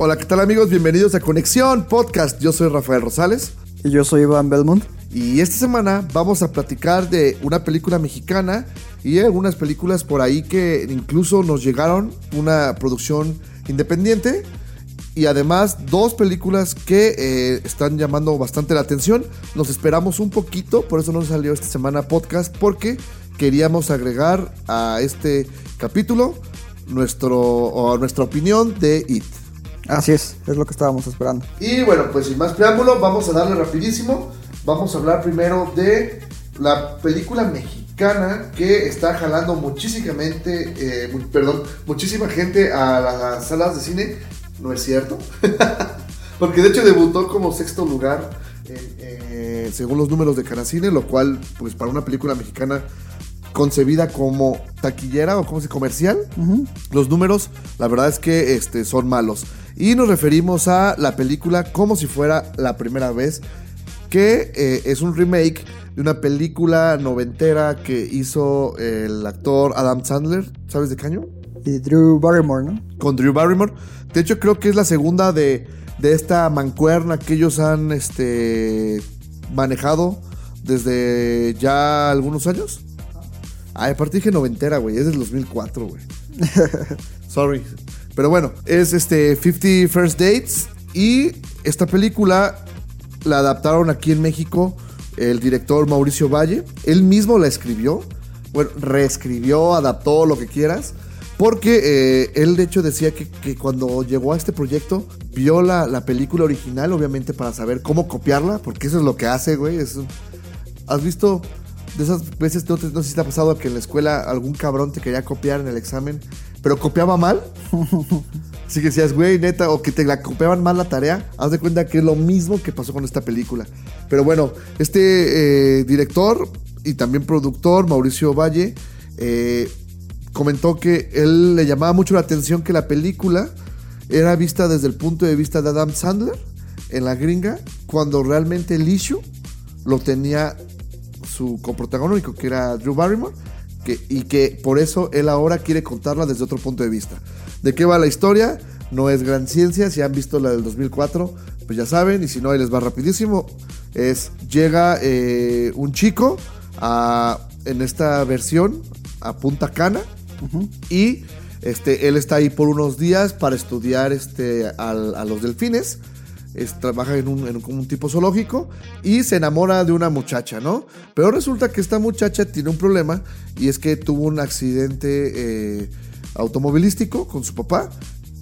Hola, ¿qué tal amigos? Bienvenidos a Conexión Podcast. Yo soy Rafael Rosales Y yo soy Iván Belmont. y esta semana vamos a platicar de una película mexicana y algunas películas por ahí que incluso nos llegaron, una producción independiente y además dos películas que eh, están llamando bastante la atención. Nos esperamos un poquito, por eso no salió esta semana podcast porque queríamos agregar a este capítulo nuestro, o nuestra opinión de It. Así es, es lo que estábamos esperando. Y bueno, pues sin más preámbulo, vamos a darle rapidísimo. Vamos a hablar primero de la película mexicana que está jalando muchísimamente, eh, perdón, muchísima gente a las salas de cine. No es cierto. Porque de hecho debutó como sexto lugar eh, según los números de Canacine, lo cual, pues para una película mexicana concebida como taquillera o como se comercial, los números, la verdad es que este, son malos. Y nos referimos a la película como si fuera la primera vez, que eh, es un remake de una película noventera que hizo el actor Adam Sandler, ¿sabes de caño? Y Drew Barrymore, ¿no? Con Drew Barrymore. De hecho, creo que es la segunda de, de esta mancuerna que ellos han este, manejado desde ya algunos años. Ay, aparte dije noventera, güey. Es del 2004, güey. Sorry. Pero bueno, es este 50 First Dates. Y esta película la adaptaron aquí en México el director Mauricio Valle. Él mismo la escribió. Bueno, reescribió, adaptó, lo que quieras. Porque eh, él de hecho decía que, que cuando llegó a este proyecto vio la, la película original, obviamente para saber cómo copiarla, porque eso es lo que hace, güey. ¿Has visto de esas veces, no sé si te ha pasado que en la escuela algún cabrón te quería copiar en el examen, pero copiaba mal? Así que decías, güey, neta, o que te la copiaban mal la tarea, haz de cuenta que es lo mismo que pasó con esta película. Pero bueno, este eh, director y también productor, Mauricio Valle, eh, comentó que él le llamaba mucho la atención que la película era vista desde el punto de vista de Adam Sandler en la gringa, cuando realmente el issue lo tenía su coprotagónico, que era Drew Barrymore, que, y que por eso él ahora quiere contarla desde otro punto de vista. ¿De qué va la historia? No es gran ciencia, si han visto la del 2004, pues ya saben, y si no, ahí les va rapidísimo. Es, llega eh, un chico a, en esta versión a Punta Cana, y este, él está ahí por unos días para estudiar este, al- a los delfines. Trabaja en un, en un- como un tipo zoológico y se enamora de una muchacha, ¿no? Pero resulta que esta muchacha tiene un problema y es que tuvo un accidente eh, automovilístico con su papá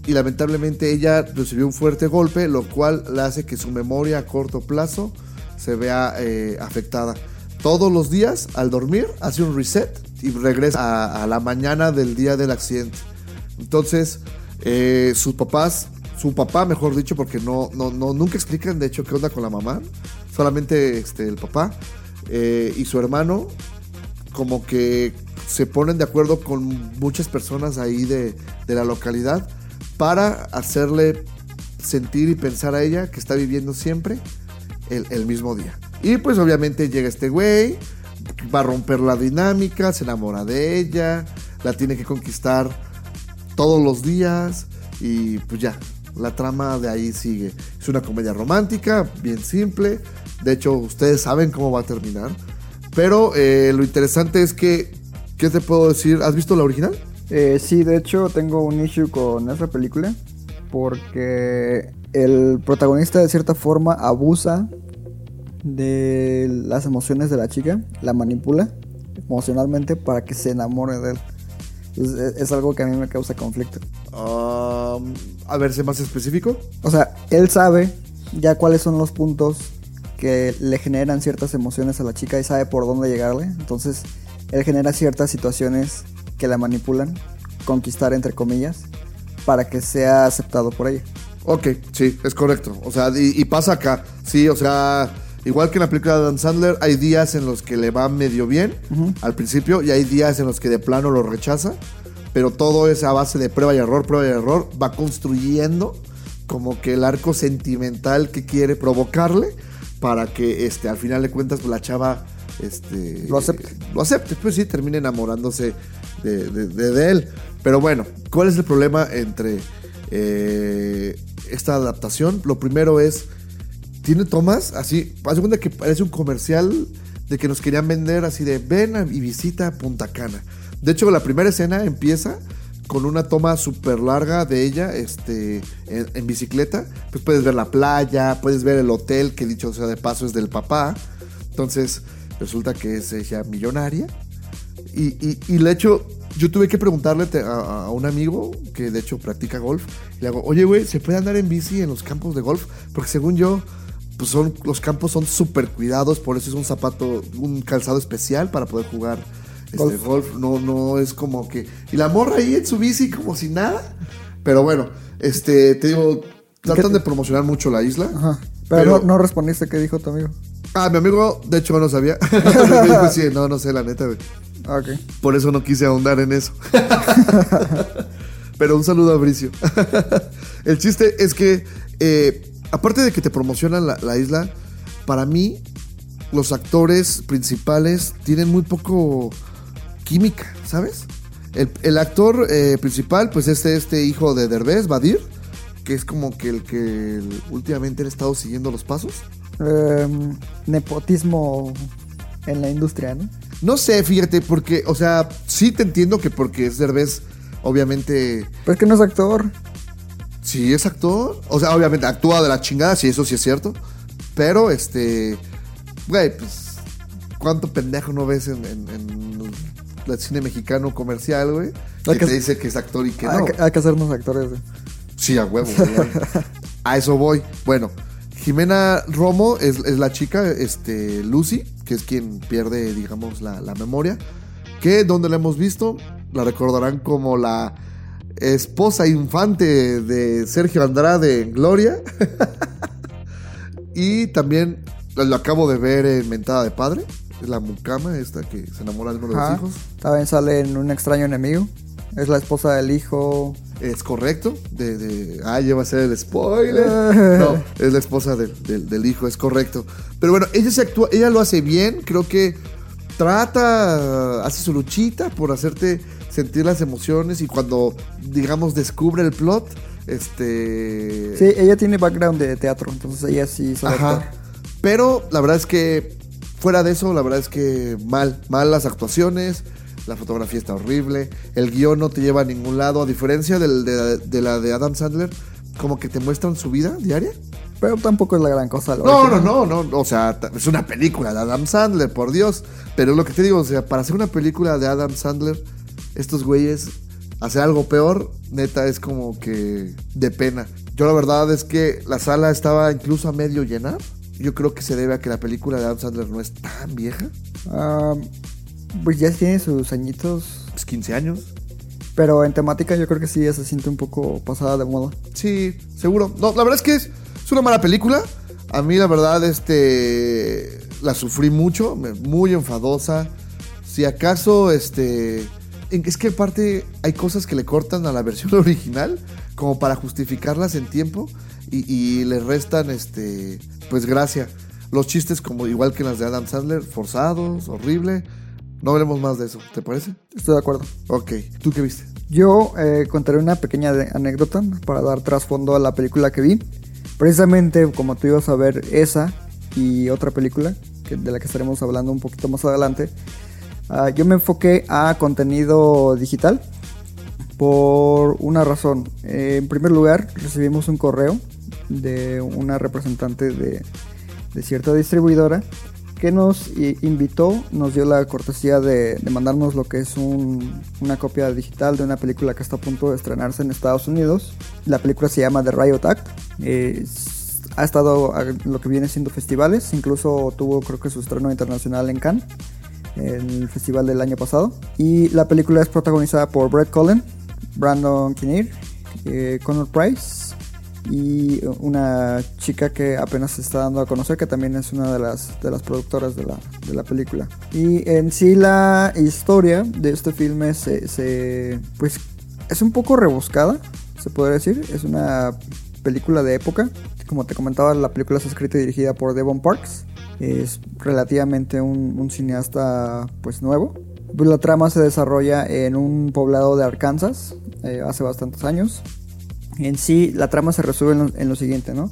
y lamentablemente ella recibió un fuerte golpe, lo cual le hace que su memoria a corto plazo se vea eh, afectada. Todos los días, al dormir, hace un reset y regresa a, a la mañana del día del accidente. Entonces, eh, sus papás, su papá, mejor dicho, porque no, no, no, nunca explican de hecho qué onda con la mamá, solamente este, el papá eh, y su hermano, como que se ponen de acuerdo con muchas personas ahí de, de la localidad para hacerle sentir y pensar a ella que está viviendo siempre el, el mismo día. Y pues obviamente llega este güey, va a romper la dinámica, se enamora de ella, la tiene que conquistar todos los días y pues ya, la trama de ahí sigue. Es una comedia romántica, bien simple, de hecho ustedes saben cómo va a terminar, pero eh, lo interesante es que, ¿qué te puedo decir? ¿Has visto la original? Eh, sí, de hecho tengo un issue con esa película porque el protagonista de cierta forma abusa de las emociones de la chica, la manipula emocionalmente para que se enamore de él. Es, es algo que a mí me causa conflicto. Um, a ver, sé más específico. O sea, él sabe ya cuáles son los puntos que le generan ciertas emociones a la chica y sabe por dónde llegarle. Entonces, él genera ciertas situaciones que la manipulan, conquistar entre comillas, para que sea aceptado por ella. Ok, sí, es correcto. O sea, y, y pasa acá. Sí, o sea, igual que en la película de Adam Sandler, hay días en los que le va medio bien al principio y hay días en los que de plano lo rechaza. Pero todo es a base de prueba y error, prueba y error. Va construyendo como que el arco sentimental que quiere provocarle para que este, al final de cuentas pues, la chava este, Lo acepte. lo acepte, pues sí, termine enamorándose de, de- de- de él. Pero bueno, ¿cuál es el problema entre eh, esta adaptación? Lo primero es, tiene tomas así, haz cuenta que parece un comercial de que nos querían vender así de ven y visita Punta Cana. De hecho, la primera escena empieza con una toma súper larga de ella este, en, bicicleta. Pues puedes ver la playa, puedes ver el hotel, que dicho sea de paso es del papá. Entonces, resulta que es ella millonaria. Y, y, y de hecho, yo tuve que preguntarle a, a un amigo que de hecho practica golf. Y le hago, oye, güey, ¿se puede andar en bici en los campos de golf? Porque según yo, pues son, los campos son súper cuidados, por eso es un zapato, un calzado especial para poder jugar este, golf. Golf. No, no es como que. Y la morra ahí en su bici como si nada. Pero bueno, este, te digo, tratan de promocionar mucho la isla. Ajá. Pero, Pero- no, no respondiste qué dijo tu amigo. Ah, mi amigo, de hecho, no sabía. Dijo, sí, no, no sé, la neta, güey. Ah, Ok. Por eso no quise ahondar en eso. Pero un saludo a Bricio. El chiste es que, eh, aparte de que te promocionan la, la isla, para mí, los actores principales tienen muy poco química, ¿sabes? El, el actor eh, principal, pues este, este hijo de Derbez, Badir, que es como que el que últimamente han estado siguiendo los pasos. Em, nepotismo en la industria, ¿no? No sé, fíjate, porque, o sea, sí te entiendo que porque es Derbez, obviamente, Pero es que no es actor. sí es actor. O sea, obviamente actúa de la chingada, sí, eso sí es cierto. Pero, este, güey, pues, ¿cuánto pendejo no ves en, en- en el cine mexicano comercial, güey? Que que- te dice que es actor y que hay, no. que, hay que hacernos actores. güey. Sí, a huevo. güey. a eso voy. Bueno, Jimena Romo es, es la chica, este, Lucy, que es quien pierde, digamos, la, la memoria. Que donde la hemos visto, la recordarán como la esposa infante de Sergio Andrade en Gloria. y también lo acabo de ver en Mentada de Padre. Es la mucama esta que se enamora de uno de los hijos. También sale en Un extraño enemigo. Es la esposa del hijo. Es correcto. De, de- ah, ya va a ser el spoiler. No, es la esposa del, del- del hijo, es correcto. Pero bueno, ella se actúa, ella lo hace bien. Creo que trata, hace su luchita por hacerte sentir las emociones y cuando, digamos, descubre el plot, este. Sí, ella tiene background de teatro, entonces ella sí sabe Ajá. actuar. Pero la verdad es que fuera de eso, la verdad es que mal, mal las actuaciones, la fotografía está horrible, el guion no te lleva a ningún lado, a diferencia del- de, de la de Adam Sandler, como que te muestran su vida diaria. Pero tampoco es la gran cosa. la No, no, original. no, no, o sea, es una película de Adam Sandler, por Dios. Pero lo que te digo, o sea, para hacer una película de Adam Sandler, estos güeyes hacer algo peor, neta, es como que de pena. Yo la verdad es que la sala estaba incluso a medio llenar. Yo creo que se debe a que la película de Adam Sandler no es tan vieja, Ah, pues ya tiene sus añitos. pues 15 años. Pero en temática yo creo que sí ya se siente un poco pasada de moda. Sí, seguro. No, la verdad es que es, es una mala película. A mí, la verdad, este. La sufrí mucho, muy enfadosa. Si acaso, este. Es que aparte hay cosas que le cortan a la versión original, como para justificarlas en tiempo, y, y le restan, este. Pues gracia. Los chistes, como igual que las de Adam Sandler, forzados, horrible. No veremos más de eso, ¿te parece? Estoy de acuerdo. Ok, ¿tú qué viste? Yo eh, contaré una pequeña anécdota para dar trasfondo a la película que vi. Precisamente como tú ibas a ver esa y otra película, que- de la que estaremos hablando un poquito más adelante, ah, yo me enfoqué a contenido digital por una razón. Eh, en primer lugar, recibimos un correo de una representante de, cierta distribuidora que nos invitó, nos dio la cortesía de, mandarnos lo que es un- una copia digital de una película que está a punto de estrenarse en Estados Unidos. La película se llama The Riot Act. Ha estado a lo que viene siendo festivales, incluso tuvo creo que su estreno internacional en Cannes, en el festival del año pasado. Y la película es protagonizada por Brett Cullen, Brandon Kinnear, eh, Connor Price y una chica que apenas se está dando a conocer, que también es una de las, de las productoras de la, de la película. Y en sí la historia de este filme se, se, pues es un poco rebuscada, se podría decir. Es una película de época. Como te comentaba, la película es escrita y dirigida por Devon Parks. Es relativamente un, un cineasta pues nuevo. La trama se desarrolla en un poblado de Arkansas eh, hace bastantes años. En sí, la trama se resuelve en lo, en lo siguiente, ¿no?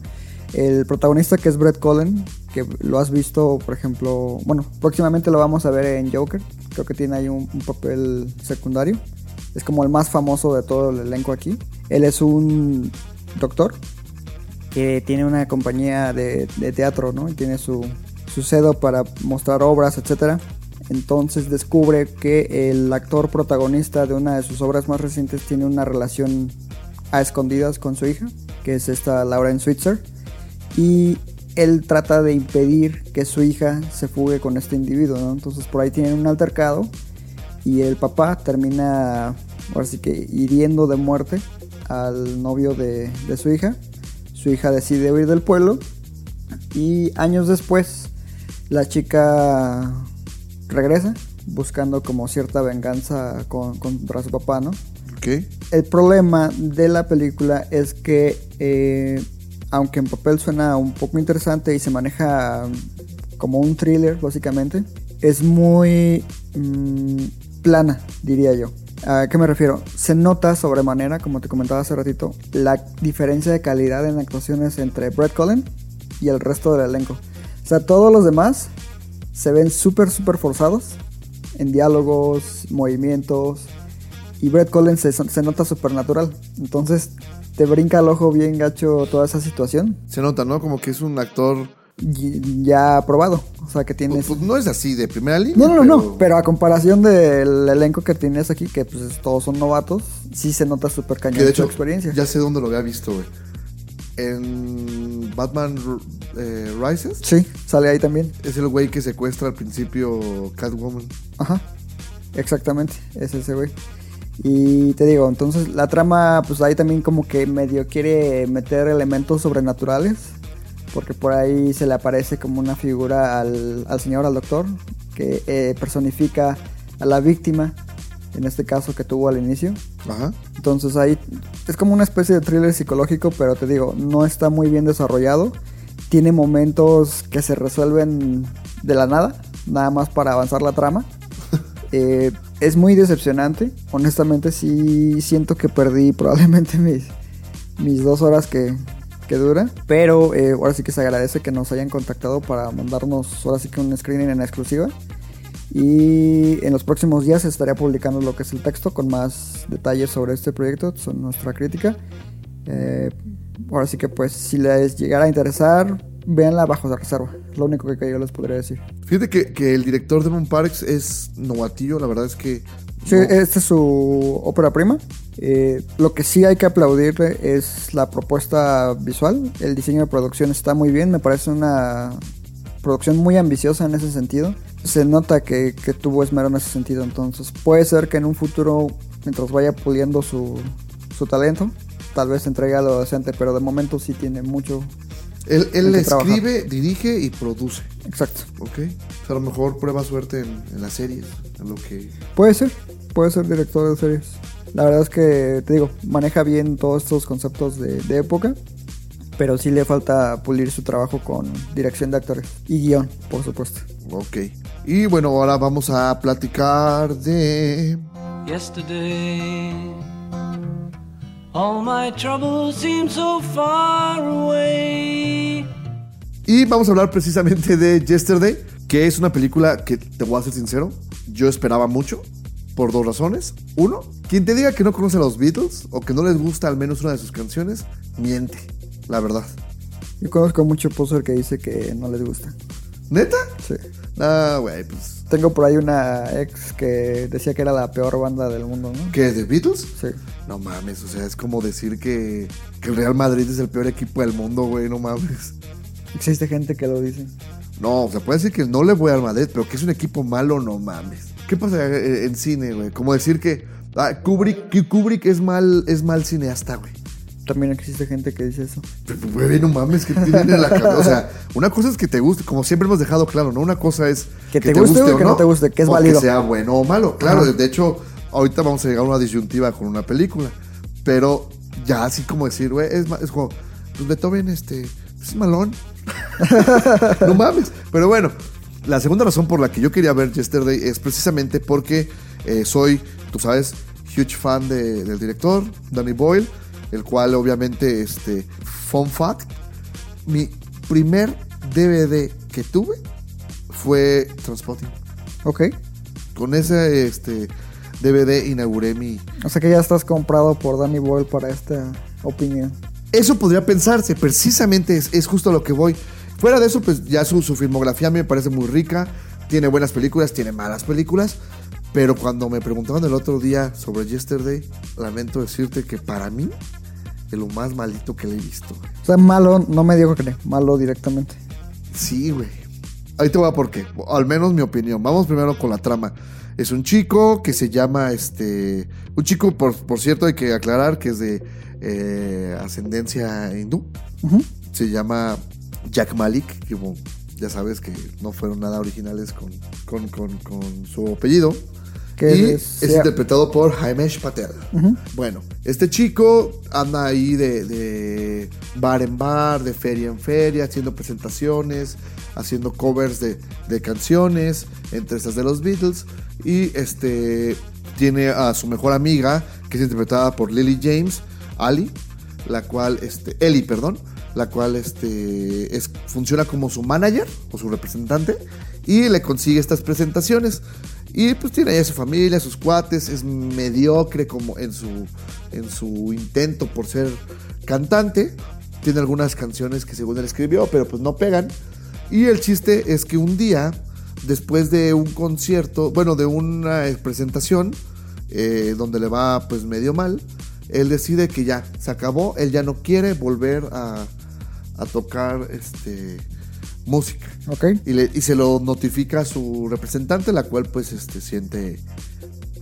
El protagonista que es Brett Cullen, que lo has visto, por ejemplo, bueno, próximamente lo vamos a ver en Joker. Creo que tiene ahí un, papel secundario. Es como el más famoso de todo el elenco aquí. Él es un doctor que tiene una compañía de, teatro, ¿no? Y tiene su, su para mostrar obras, etcétera. Entonces descubre que el actor protagonista de una de sus obras más recientes tiene una relación a escondidas con su hija, que es esta Lauren Switzer. Y él trata de impedir que su hija se fugue con este individuo, ¿no? Entonces por ahí tienen un altercado y el papá termina, que hiriendo de muerte al novio de, de su hija. Su hija decide huir del pueblo y años después la chica regresa buscando como cierta venganza con- contra su papá, ¿no? El problema de la película es que, eh, aunque en papel suena un poco interesante y se maneja como un thriller, básicamente, es muy mm, plana, diría yo. ¿A qué me refiero? Se nota sobremanera, como te comentaba hace ratito, la diferencia de calidad en actuaciones entre Brett Cullen y el resto del elenco. O sea, todos los demás se ven súper, súper forzados en diálogos, movimientos, y Brett Collins se, se nota súper natural. Entonces te brinca al ojo bien gacho toda esa situación. Se nota, ¿no? Como que es un actor. Ya probado. O sea que Pues, tienes... pues, no es así de primera línea. No, no, no, pero- no. Pero a comparación del elenco que tienes aquí, que pues todos son novatos, sí se nota súper cañón Que de su hecho, experiencia. ya sé dónde lo había visto, güey. En Batman eh, Rises. Sí, sale ahí también. Es el güey que secuestra al principio Catwoman. Ajá, exactamente, es ese güey. Y te digo, entonces la trama, pues ahí también como que medio quiere meter elementos sobrenaturales, porque por ahí se le aparece como una figura al, al señor, al doctor, que eh, personifica a la víctima, en este caso que tuvo al inicio. Ajá. Entonces ahí es como una especie de thriller psicológico, pero te digo, no está muy bien desarrollado. Tiene momentos que se resuelven de la nada, nada más para avanzar la trama. Eh, es muy decepcionante. Honestamente sí siento que perdí probablemente mis, mis dos horas que, que dura. Pero eh, ahora sí que se agradece que nos hayan contactado para mandarnos ahora sí que un screening en exclusiva. Y en los próximos días estaré publicando lo que es el texto con más detalles sobre este proyecto, sobre nuestra crítica. Eh, ahora sí que pues si les llegara a interesar, véanla bajo de reserva. Lo único que yo les podría decir. Fíjate que, que el director de Moon Parks es novatillo, la verdad es que. Sí, no- esta es su ópera prima. Eh, lo que sí hay que aplaudirle es la propuesta visual. El diseño de producción está muy bien. Me parece una producción muy ambiciosa en ese sentido. Se nota que, que tuvo esmero en ese sentido. Entonces puede ser que en un futuro, mientras vaya puliendo su, su talento, tal vez entregue algo decente. Pero de momento sí tiene mucho. Él, él escribe, dirige y produce. Exacto. ¿Ok? O sea, a lo mejor prueba suerte en, en las series. En lo que. Puede ser, puede ser director de series. La verdad es que, te digo, maneja bien todos estos conceptos de, de época, pero sí le falta pulir su trabajo con dirección de actores y guion, por supuesto. Ok. Y bueno, ahora vamos a platicar de. Yesterday, all my troubles seem so far away. Y vamos a hablar precisamente de Yesterday, que es una película que, te voy a ser sincero, yo esperaba mucho, por dos razones. Uno, quien te diga que no conoce a los Beatles o que no les gusta al menos una de sus canciones, miente, la verdad. Yo conozco mucho poser que dice que no les gusta. ¿Neta? Sí. Ah, güey, pues. Tengo por ahí una ex que decía que era la peor banda del mundo, ¿no? ¿Qué? ¿De Beatles? Sí. No mames, o sea, es como decir que, que el Real Madrid es el peor equipo del mundo, güey, no mames. Existe gente que lo dice. No, o sea, puede decir que no le voy al Madrid, pero que es un equipo malo, no mames. ¿Qué pasa en cine, güey? Como decir que ah, Kubrick, que Kubrick es mal, es mal cineasta, güey. También existe gente que dice eso. Pero, Güey, no mames, que tienen en la cabeza. O sea, una cosa es que te guste, como siempre hemos dejado claro, ¿no? Una cosa es Que te guste o que no te guste, que es o válido. Que sea bueno o malo. Claro, Ajá. de hecho, ahorita vamos a llegar a una disyuntiva con una película. Pero ya así como decir, güey, es, es como, pues Beethoven, este, es malón. no mames. Pero bueno, la segunda razón por la que yo quería ver Yesterday es precisamente porque eh, soy, tú sabes, huge fan de- del director, Danny Boyle, el cual obviamente, este, fun fact, mi primer DVD que tuve fue Transpotting. Ok. Con ese este, DVD inauguré mi... O sea que ya estás comprado por Danny Boyle para esta opinión. Eso podría pensarse, precisamente es, es justo a lo que voy. Fuera de eso, pues ya su, su filmografía me parece muy rica, tiene buenas películas, tiene malas películas, pero cuando me preguntaban el otro día sobre Yesterday, lamento decirte que para mí lo más malito que le he visto. O sea, malo, no me digo que malo directamente. Sí, güey. Ahí te voy a por qué. Al menos mi opinión. Vamos primero con la trama. Es un chico que se llama este. Un chico, por, por cierto, hay que aclarar que es de eh, ascendencia hindú. Se llama Jack Malik, que como ya sabes que no fueron nada originales con, con, con- con su apellido. Que y es- interpretado por Jaimesh Patel. Bueno, este chico anda ahí de, de bar en bar, de feria en feria, haciendo presentaciones, haciendo covers de, de canciones, entre esas de los Beatles. Y este tiene a su mejor amiga, que es interpretada por Lily James, Ali, la cual, este, Ellie, perdón, la cual este, es, funciona como su manager o su representante y le consigue estas presentaciones. Y pues tiene ahí su familia, sus cuates, es mediocre como en su, en su intento por ser cantante. Tiene algunas canciones que según él escribió, pero pues no pegan. Y el chiste es que un día, después de un concierto, bueno, de una presentación, eh, donde le va pues medio mal, él decide que ya, se acabó, él ya no quiere volver a tocar este, música. Ok. Y, le- y se lo notifica a su representante, la cual pues este, siente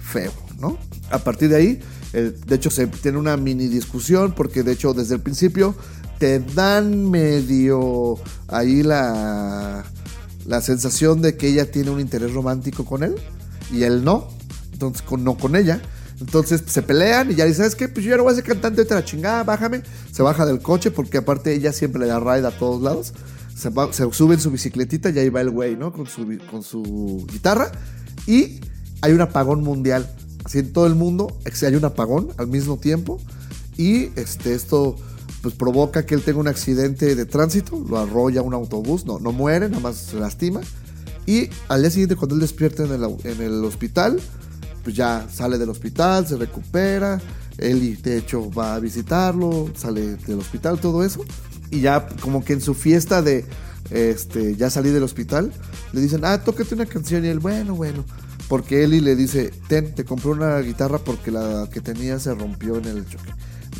feo, ¿no? A partir de ahí, de hecho se tiene una mini discusión porque de hecho desde el principio te dan medio ahí la, la sensación de que ella tiene un interés romántico con él y él no, entonces con, no con ella. Entonces se pelean y ya dice, ¿sabes qué? Pues yo ya no voy a ser cantante, te la chingada, bájame. Se baja del coche porque aparte ella siempre le da ride a todos lados. Se, va- se sube en su bicicletita y ahí va el güey, ¿no? Con su, con su guitarra. Y hay un apagón mundial. Así en todo el mundo hay un apagón al mismo tiempo. Y este, esto pues provoca que él tenga un accidente de tránsito. Lo arrolla un autobús. No, no muere, nada más se lastima. Y al día siguiente cuando él despierta en el, en el hospital, pues ya sale del hospital, se recupera. Eli, de hecho, va a visitarlo, sale del hospital, todo eso. Y ya como que en su fiesta de este, ya salí del hospital, le dicen, ah, tócate una canción. Y él, bueno, bueno. Porque Eli le dice, ten, te compré una guitarra porque la que tenía se rompió en el choque.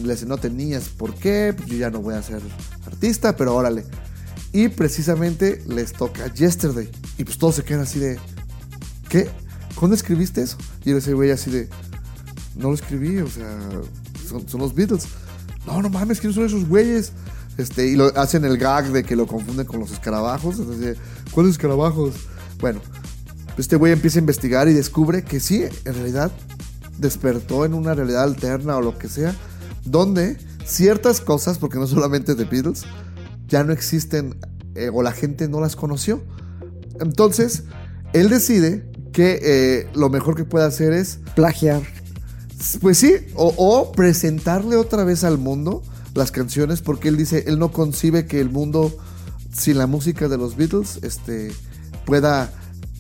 Le dice, no tenías, ¿por qué? Pues yo ya no voy a ser artista, pero órale. Y precisamente les toca Yesterday. Y pues todos se quedan así de, ¿qué? ¿Cuándo escribiste eso? Y ese güey así de, no lo escribí, o sea, son, son los Beatles. No, no mames, ¿quiénes son esos güeyes? Este, y lo hacen el gag de que lo confunden con los escarabajos. Entonces, ¿cuáles escarabajos? Bueno, este güey empieza a investigar y descubre que sí, en realidad despertó en una realidad alterna o lo que sea, donde ciertas cosas, porque no solamente The Beatles, ya no existen eh, o la gente no las conoció. Entonces, él decide que eh, lo mejor que puede hacer es Plagiar. pues sí, o, o presentarle otra vez al mundo las canciones, porque él dice, él no concibe que el mundo sin la música de los Beatles este, pueda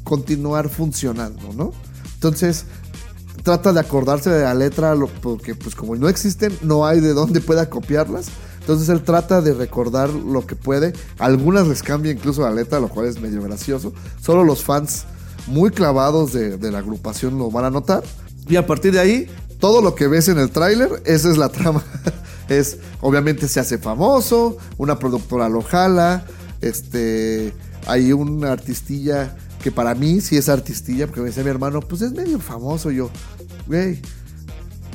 continuar funcionando, ¿no? Entonces, trata de acordarse de la letra, porque pues como no existen, no hay de dónde pueda copiarlas. Entonces él trata de recordar lo que puede. Algunas les cambia incluso la letra, lo cual es medio gracioso. Solo los fans muy clavados de, de la agrupación lo van a notar. Y a partir de ahí, todo lo que ves en el tráiler, esa es la trama. es, obviamente se hace famoso, una productora lo jala, este, hay una artistilla que para mí sí es artistilla, porque me decía mi hermano, pues es medio famoso. Yo, güey,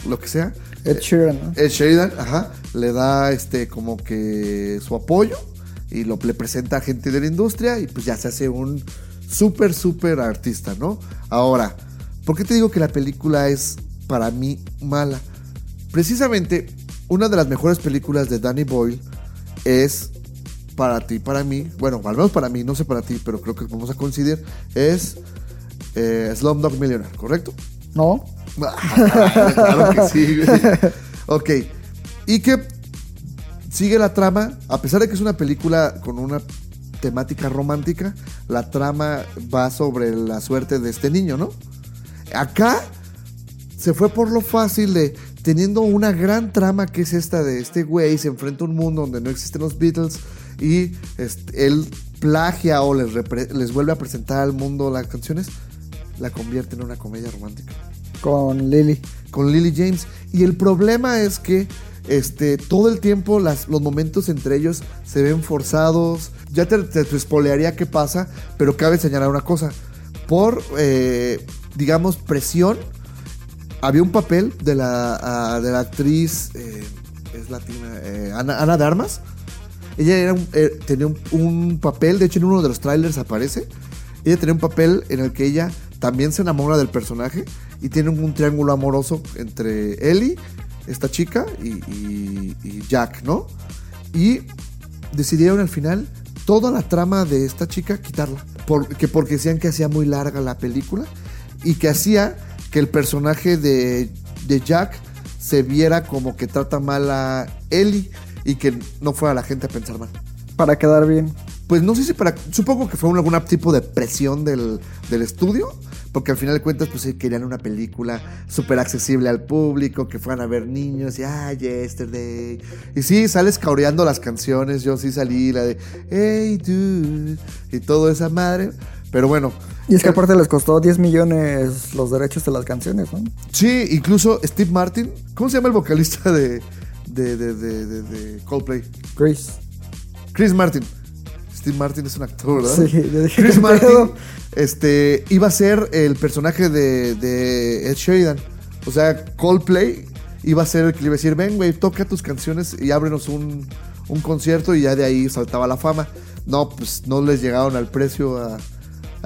lo que sea. Ed Sheeran, ¿no? Ed Sheridan, ajá, le da este como que su apoyo y lo le presenta a gente de la industria y pues ya se hace un súper, súper artista, ¿no? Ahora, ¿por qué te digo que la película es para mí mala? Precisamente, una de las mejores películas de Danny Boyle es para ti, para mí, bueno, al menos para mí, no sé para ti, pero creo que vamos a coincidir, es eh, Slumdog Millionaire, ¿correcto? No. claro que sí. Ok. Y que sigue la trama, a pesar de que es una película con una temática romántica, la trama va sobre la suerte de este niño, ¿no? Acá se fue por lo fácil de teniendo una gran trama que es esta de este güey se enfrenta a un mundo donde no existen los Beatles y este, él plagia o les, les vuelve a presentar al mundo las canciones, la convierte en una comedia romántica Con Lily. con Lily James. Y el problema es que este, todo el tiempo las, los momentos entre ellos se ven forzados. Ya te, te, te spoilearía qué pasa, pero cabe señalar una cosa. Por, eh, digamos, presión, había un papel de la, de la actriz, eh, es latina, eh, Ana, Ana de Armas. Ella era un- eh, tenía un, un papel, de hecho en uno de los trailers aparece. Ella tenía un papel en el que ella también se enamora del personaje y tiene un, un triángulo amoroso entre Ellie, esta chica, y, y- y Jack, ¿no? Y decidieron al final toda la trama de esta chica quitarla. Porque, porque decían que hacía muy larga la película y que hacía que el personaje de, de Jack se viera como que trata mal a Ellie y que no fuera la gente a pensar mal. Para quedar bien. Pues no sé si para. Supongo que fue un- algún tipo de presión del, del estudio. Porque al final de cuentas, pues sí, querían una película súper accesible al público, que fueran a ver niños y ah, yesterday. Y sí, sales caureando las canciones. Yo sí salí, la de Hey dude. Y todo esa madre. Pero bueno. Y es que aparte les costó 10 millones los derechos de las canciones, ¿no? Sí, incluso Steve Martin. ¿Cómo se llama el vocalista de, de, de, de, de- Coldplay? Chris. Chris Martin. Steve Martin es un actor, ¿verdad? Sí, dije, Chris ¿qué Martin este, iba a ser el personaje de, de Ed Sheridan. O sea, Coldplay iba a ser el que le iba a decir, ven, güey, toca tus canciones y ábrenos un, un concierto y ya de ahí saltaba la fama. No, pues no les llegaron al precio a,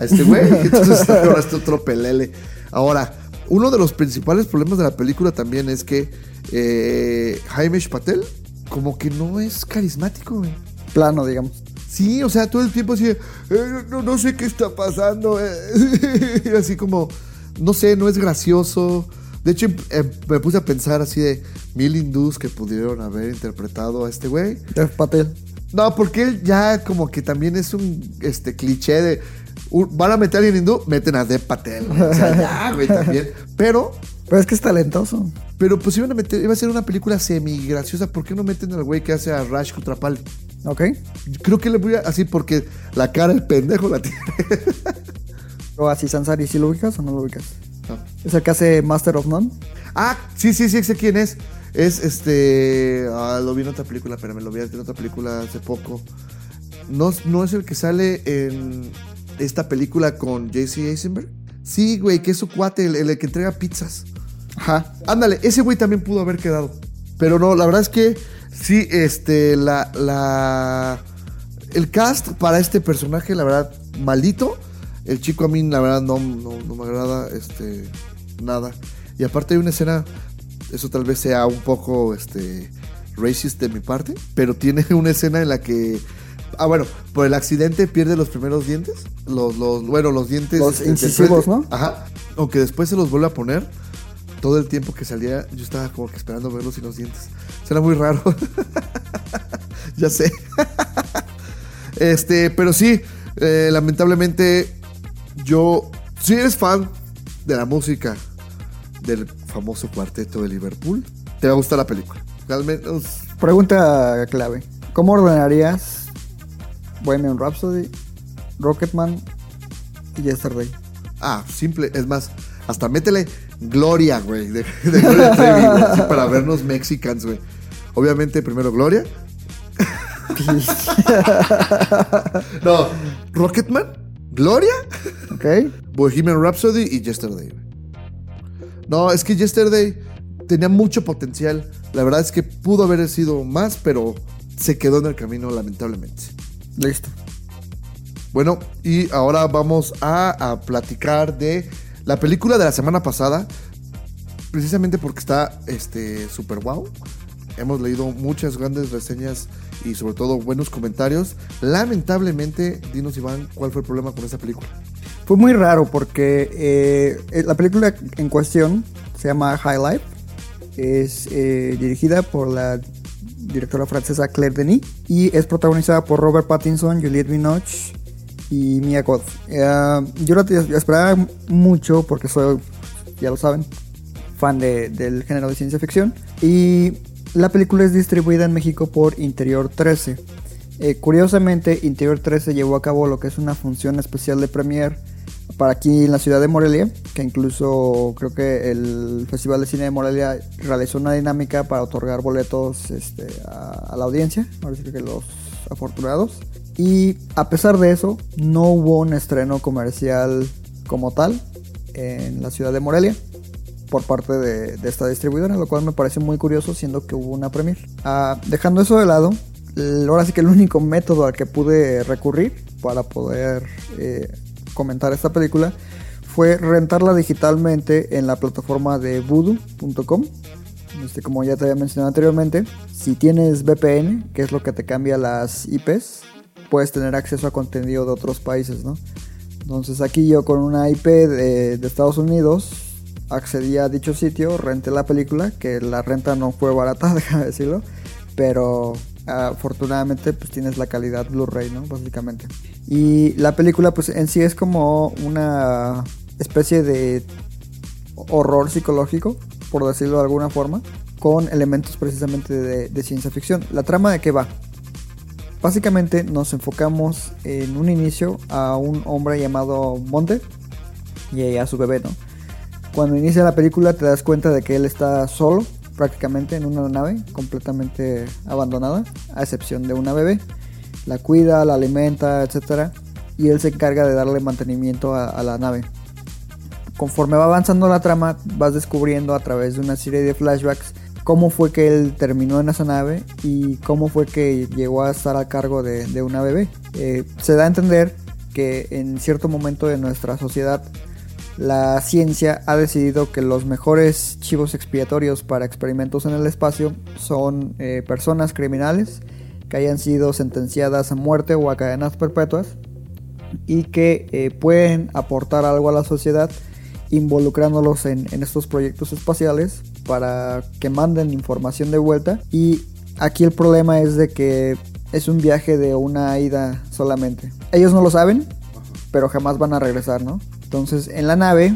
a este güey. Entonces ahora este otro pelele. Ahora, uno de los principales problemas de la película también es que eh, Jaime Patel como que no es carismático, güey. Plano, digamos. Sí, o sea, todo el tiempo así, "Eh, no, no sé qué está pasando. eh". así como, no sé, no es gracioso. De hecho, em- me puse a pensar así de mil hindús que pudieron haber interpretado a este güey. Jeff Patel. No, porque él ya como que también es un este cliché de van a meter a alguien hindú, meten a Dev Patel. güey. O sea, ya, güey, también. Pero, Pero es que es talentoso. pero pues iban a meter, iba a ser una película semi graciosa. ¿Por qué no meten al güey que hace a Rash Kutrapali? ¿Ok? Creo que le voy a así porque la cara del pendejo la tiene. O así Sansari, ¿sí lo ubicas o no lo ubicas? No. Es el que hace Master of None. Ah, sí, sí, sí, sé quién es. Es este. ah, lo vi en otra película, pero me lo vi en otra película hace poco. No, no es el que sale en esta película con JC Eisenberg. Sí, güey, que es su cuate, el, que entrega pizzas. Ajá. Ándale, ese güey también pudo haber quedado. Pero no, la verdad es que sí, este, la, la, el cast para este personaje, la verdad, maldito. El chico a mí, la verdad, no, no, no me agrada, este, nada. Y aparte hay una escena, eso tal vez sea un poco, este, racist de mi parte, pero tiene una escena en la que, ah, bueno, por el accidente pierde los primeros dientes, los, los, bueno, los dientes Los este, incisivos. ¿no? Ajá. Aunque después se los vuelve a poner, todo el tiempo que salía, yo estaba como que esperando verlos sin los dientes. Será muy raro. ya sé. este, pero sí, eh, lamentablemente, yo, si eres fan de la música del famoso cuarteto de Liverpool, te va a gustar la película. Al menos, Pregunta clave. ¿Cómo ordenarías Bohemian Rhapsody, Rocketman y Yesterday? ah, simple, es más, hasta métele Gloria, güey, de, de Gloria Trevi, güey, así para vernos mexicans, güey. Obviamente, primero Gloria. no, Rocketman, Gloria, ¿Ok? Bohemian Rhapsody y Yesterday. güey. No, es que Yesterday tenía mucho potencial. La verdad es que pudo haber sido más, pero se quedó en el camino, lamentablemente. Listo. Bueno, y ahora vamos a, platicar de la película de la semana pasada. Precisamente porque está este super wow. Hemos leído muchas grandes reseñas y sobre todo buenos comentarios. Lamentablemente, dinos Iván, ¿cuál fue el problema con esa película? Fue muy raro porque eh, eh, la película en cuestión se llama High Life. Es eh, dirigida por la directora francesa Claire Denis y es protagonizada por Robert Pattinson, Juliette Binoche y Mia Goth. Eh, yo la esperaba mucho porque soy, ya lo saben, fan de- del género de ciencia ficción. Y la película es distribuida en México por Interior 13. Eh, curiosamente, Interior 13 llevó a cabo lo que es una función especial de premiere para aquí en la ciudad de Morelia, que incluso creo que el Festival de Cine de Morelia realizó una dinámica para otorgar boletos este, a, la audiencia, sí que los afortunados. Y a pesar de eso, no hubo un estreno comercial como tal en la ciudad de Morelia por parte de, esta distribuidora, lo cual me parece muy curioso siendo que hubo una premier. Ah, dejando eso de lado, ahora sí que el único método al que pude recurrir para poder eh, comentar esta película fue rentarla digitalmente en la plataforma de voodoo.com. Este, como ya te había mencionado anteriormente, si tienes VPN, que es lo que te cambia las IPs, puedes tener acceso a contenido de otros países, ¿no? Entonces aquí yo con una IP de, de Estados Unidos accedí a dicho sitio, renté la película, que la renta no fue barata, déjame decirlo, pero afortunadamente pues tienes la calidad Blu-ray, ¿no? Básicamente. Y la película pues en sí es como una especie de horror psicológico, por decirlo de alguna forma, con elementos precisamente de, ciencia ficción. La trama de qué va? Básicamente nos enfocamos en un inicio a un hombre llamado Monte y a su bebé, ¿no? Cuando inicia la película te das cuenta de que él está solo, prácticamente en una nave completamente abandonada, a excepción de una bebé. La cuida, la alimenta, etc. Y él se encarga de darle mantenimiento a, la nave. Conforme va avanzando la trama, vas descubriendo a través de una serie de flashbacks cómo fue que él terminó en esa nave y cómo fue que llegó a estar a cargo de, de una bebé. Eh, se da a entender que en cierto momento de nuestra sociedad la ciencia ha decidido que los mejores chivos expiatorios para experimentos en el espacio son eh, personas criminales que hayan sido sentenciadas a muerte o a cadenas perpetuas y que eh, pueden aportar algo a la sociedad involucrándolos en, en estos proyectos espaciales para que manden información de vuelta. Y aquí el problema es de que es un viaje de una ida solamente. Ellos no lo saben pero jamás van a regresar no entonces en la nave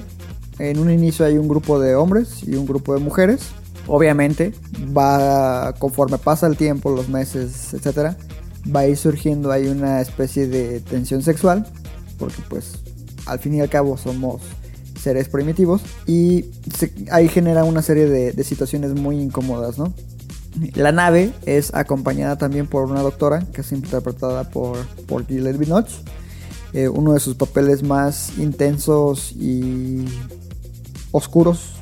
en un inicio hay un grupo de hombres y un grupo de mujeres obviamente va conforme pasa el tiempo los meses etcétera va a ir surgiendo ahí una especie de tensión sexual porque pues al fin y al cabo somos seres primitivos y se- ahí genera una serie de, situaciones muy incómodas, ¿no? La nave es acompañada también por una doctora que es interpretada por, por Binoche, eh, uno de sus papeles más intensos y oscuros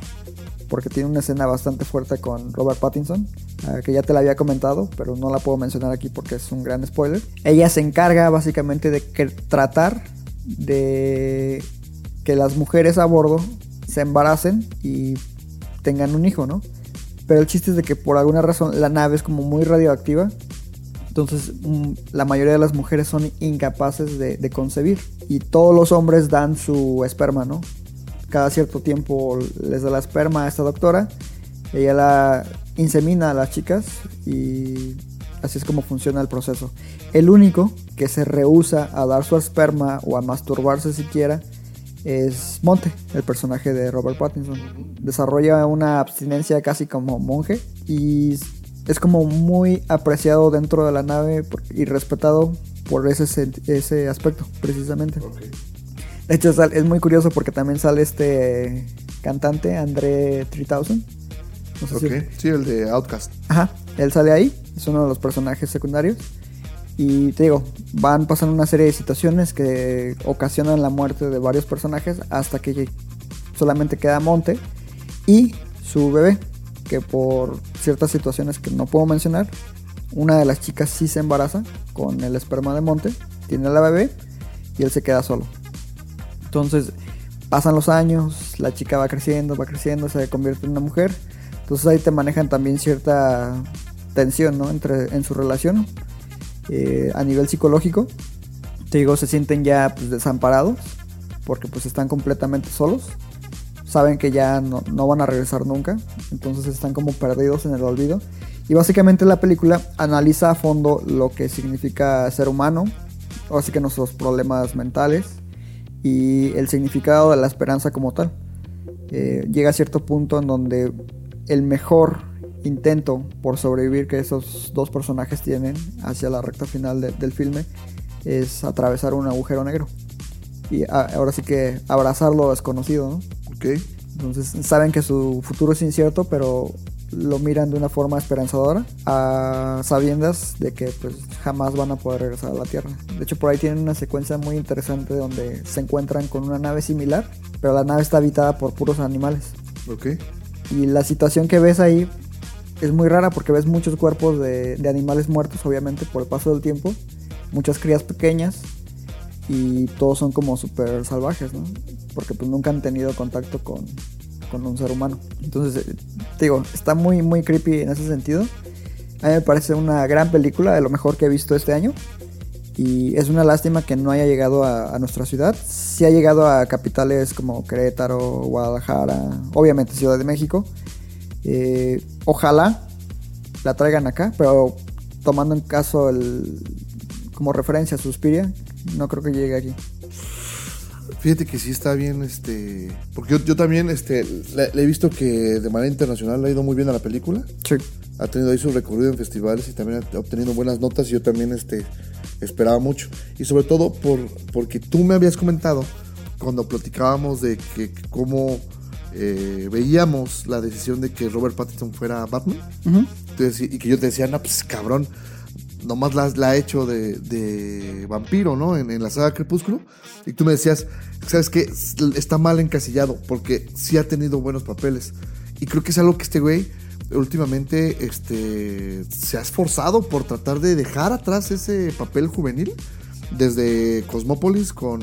porque tiene una escena bastante fuerte con Robert Pattinson, eh, que ya te la había comentado, pero no la puedo mencionar aquí porque es un gran spoiler. Ella se encarga básicamente de que- tratar de que las mujeres a bordo se embaracen y tengan un hijo, ¿no? Pero el chiste es de que por alguna razón la nave es como muy radioactiva. Entonces mm, la mayoría de las mujeres son incapaces de, de concebir. Y todos los hombres dan su esperma, ¿no? Cada cierto tiempo les da la esperma a esta doctora. Ella la insemina a las chicas y así es como funciona el proceso. El único que se rehúsa a dar su esperma o a masturbarse siquiera es Monte, el personaje de Robert Pattinson. Desarrolla una abstinencia casi como monje y es como muy apreciado dentro de la nave y respetado por ese, ese aspecto, precisamente. De hecho, es muy curioso porque también sale este cantante, André 3000. No sé si- Ok, sí, el de Outcast. Ajá, él sale ahí, es uno de los personajes secundarios. Y te digo, van pasando una serie de situaciones que ocasionan la muerte de varios personajes hasta que solamente queda Monte y su bebé, que por ciertas situaciones que no puedo mencionar, una de las chicas sí se embaraza con el esperma de monte, tiene la bebé y él se queda solo. Entonces pasan los años, la chica va creciendo, va creciendo, se convierte en una mujer. Entonces ahí te manejan también cierta tensión ¿no? Entre, en su relación eh, a nivel psicológico. Te digo, se sienten ya pues, desamparados porque pues están completamente solos. Saben que ya no, no van a regresar nunca. Entonces están como perdidos en el olvido. Y básicamente la película analiza a fondo lo que significa ser humano, o así que nuestros problemas mentales y el significado de la esperanza como tal. Eh, llega a cierto punto en donde el mejor intento por sobrevivir que esos dos personajes tienen hacia la recta final de- del filme es atravesar un agujero negro. Y a- ahora sí que abrazar lo desconocido, ¿no? Ok. Entonces saben que su futuro es incierto, pero lo miran de una forma esperanzadora, a sabiendas de que pues jamás van a poder regresar a la Tierra. De hecho, por ahí tienen una secuencia muy interesante donde se encuentran con una nave similar, pero la nave está habitada por puros animales. Ok. Y la situación que ves ahí es muy rara porque ves muchos cuerpos de, de animales muertos, obviamente, por el paso del tiempo. Muchas crías pequeñas y todos son como súper salvajes, ¿no? Porque pues nunca han tenido contacto con, con un ser humano. Entonces, eh, digo, está muy, muy creepy en ese sentido. A mí me parece una gran película, de lo mejor que he visto este año. Y es una lástima que no haya llegado a, a nuestra ciudad. Sí ha llegado a capitales como Querétaro, Guadalajara, obviamente Ciudad de México. Eh, ojalá la traigan acá, pero tomando en caso el, como referencia Suspiria, no creo que llegue aquí. Fíjate que sí está bien, este... Porque yo, yo también, este, le, le he visto que de manera internacional le ha ido muy bien a la película. Sí. Ha tenido ahí su recorrido en festivales y también ha obtenido buenas notas y yo también, este, esperaba mucho. Y sobre todo por, porque tú me habías comentado cuando platicábamos de que, que cómo eh, veíamos la decisión de que Robert Pattinson fuera Batman. Entonces, y que yo te decía, no, pues cabrón, nomás la, la ha hecho de, de vampiro, ¿no? En, en la saga Crepúsculo. Y tú me decías, ¿sabes qué? Está mal encasillado porque sí ha tenido buenos papeles. Y creo que es algo que este güey últimamente este, se ha esforzado por tratar de dejar atrás ese papel juvenil. Desde Cosmópolis con...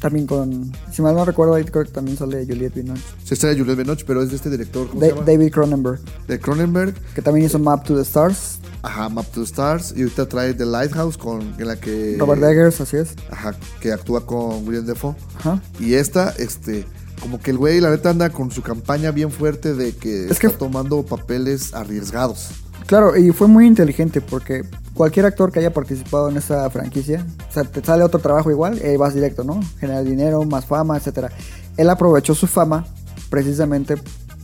También con, si mal no recuerdo, ahí creo que también sale Juliette Binoche. Se estrella Juliette Binoche, pero es de este director, ¿cómo Da- se llama? David Cronenberg, De Cronenberg. que también hizo Map to the Stars. Ajá, Map to the Stars. Y ahorita trae The Lighthouse, con, en la que... Robert Eggers, así es. Ajá, que actúa con William Defoe. Ajá. Y esta, este, como que el güey, la neta, anda con su campaña bien fuerte de que Es está que- tomando papeles arriesgados. Claro, y fue muy inteligente porque cualquier actor que haya participado en esa franquicia, o sea, te sale otro trabajo igual, y ahí vas directo, ¿no? Generar dinero, más fama, etcétera. Él aprovechó su fama precisamente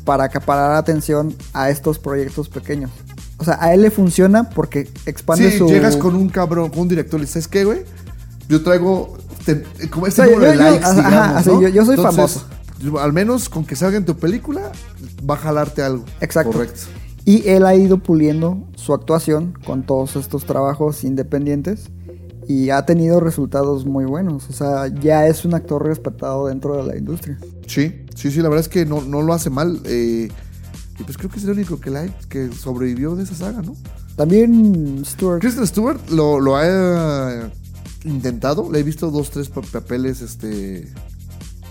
para acaparar atención a estos proyectos pequeños. O sea, a él le funciona porque expande Sí, su llegas con un cabrón, con un director, y dices, ¿sabes qué, güey? Yo traigo, te- como este O sea, número yo- yo- likes, ajá, digamos, así, ¿no? yo- yo soy famoso. al menos con que salga en tu película, va a jalarte algo. Exacto. Correcto. Y él ha ido puliendo su actuación con todos estos trabajos independientes y ha tenido resultados muy buenos. O sea, ya es un actor respetado dentro de la industria. Sí, sí, sí, la verdad es que no, no lo hace mal. eh, y pues creo que es el único que, la, que sobrevivió de esa saga, ¿no? También Stuart. Kristen Stewart lo, lo ha intentado. Le he visto dos, tres pa- papeles, este.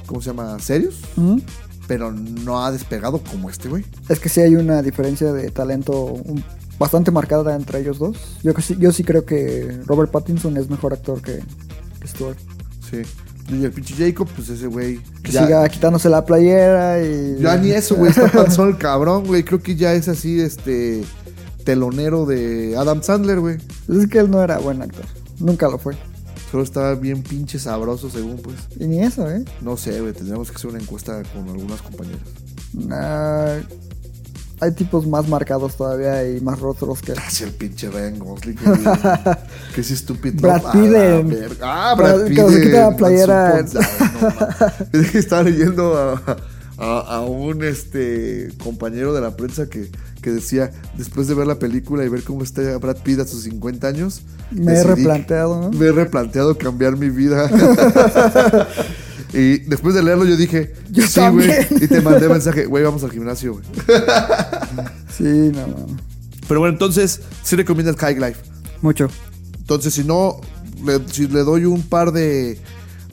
¿Cómo se llama? ¿Serios? Pero no ha despegado como este, güey. Es que sí hay una diferencia de talento un- bastante marcada entre ellos dos. Yo, yo sí creo que Robert Pattinson es mejor actor que, que Stuart. Sí. Y el pinche Jacob, pues ese güey. Que ya- siga quitándose la playera y... Ya ni eso, güey. Está panzón el cabrón, güey. Creo que ya es así, este. Telonero de Adam Sandler, güey. Es que él no era buen actor. Nunca lo fue. Solo estaba bien pinche sabroso, según, pues. Y ni eso, ¿eh? No sé, güey. Tendríamos que hacer una encuesta con algunas compañeras. Ah, hay tipos más marcados todavía y más rostros que él. Hacia el pinche Ryan Gosling. Que, es estúpido. Brad Pitt en-. Ah, Brad- Pitt. cuando se quita la playera. No, estaba leyendo a, a- a un este compañero de la prensa que, que decía, después de ver la película y ver cómo está Brad Pitt a sus 50 años, Me he replanteado, ¿no? Me he replanteado cambiar mi vida. y después de leerlo yo dije, Yo sí, güey. Y te mandé mensaje, güey, vamos al gimnasio, güey. Sí, no, no. Pero bueno, entonces, sí recomiendas High Life. Mucho. Entonces, si no, le, si le doy un par de,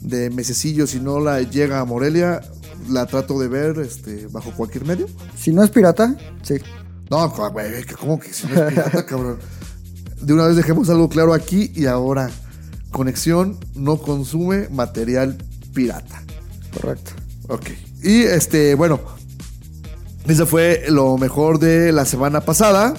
de mesecillos y no la llega a Morelia, la trato de ver este, bajo cualquier medio. Si no es pirata, sí. No, güey, ¿cómo que si no es pirata, cabrón? De una vez dejemos algo claro aquí y ahora. Conexión no consume material pirata. Correcto. Ok. Y este, bueno, eso fue lo mejor de la semana pasada.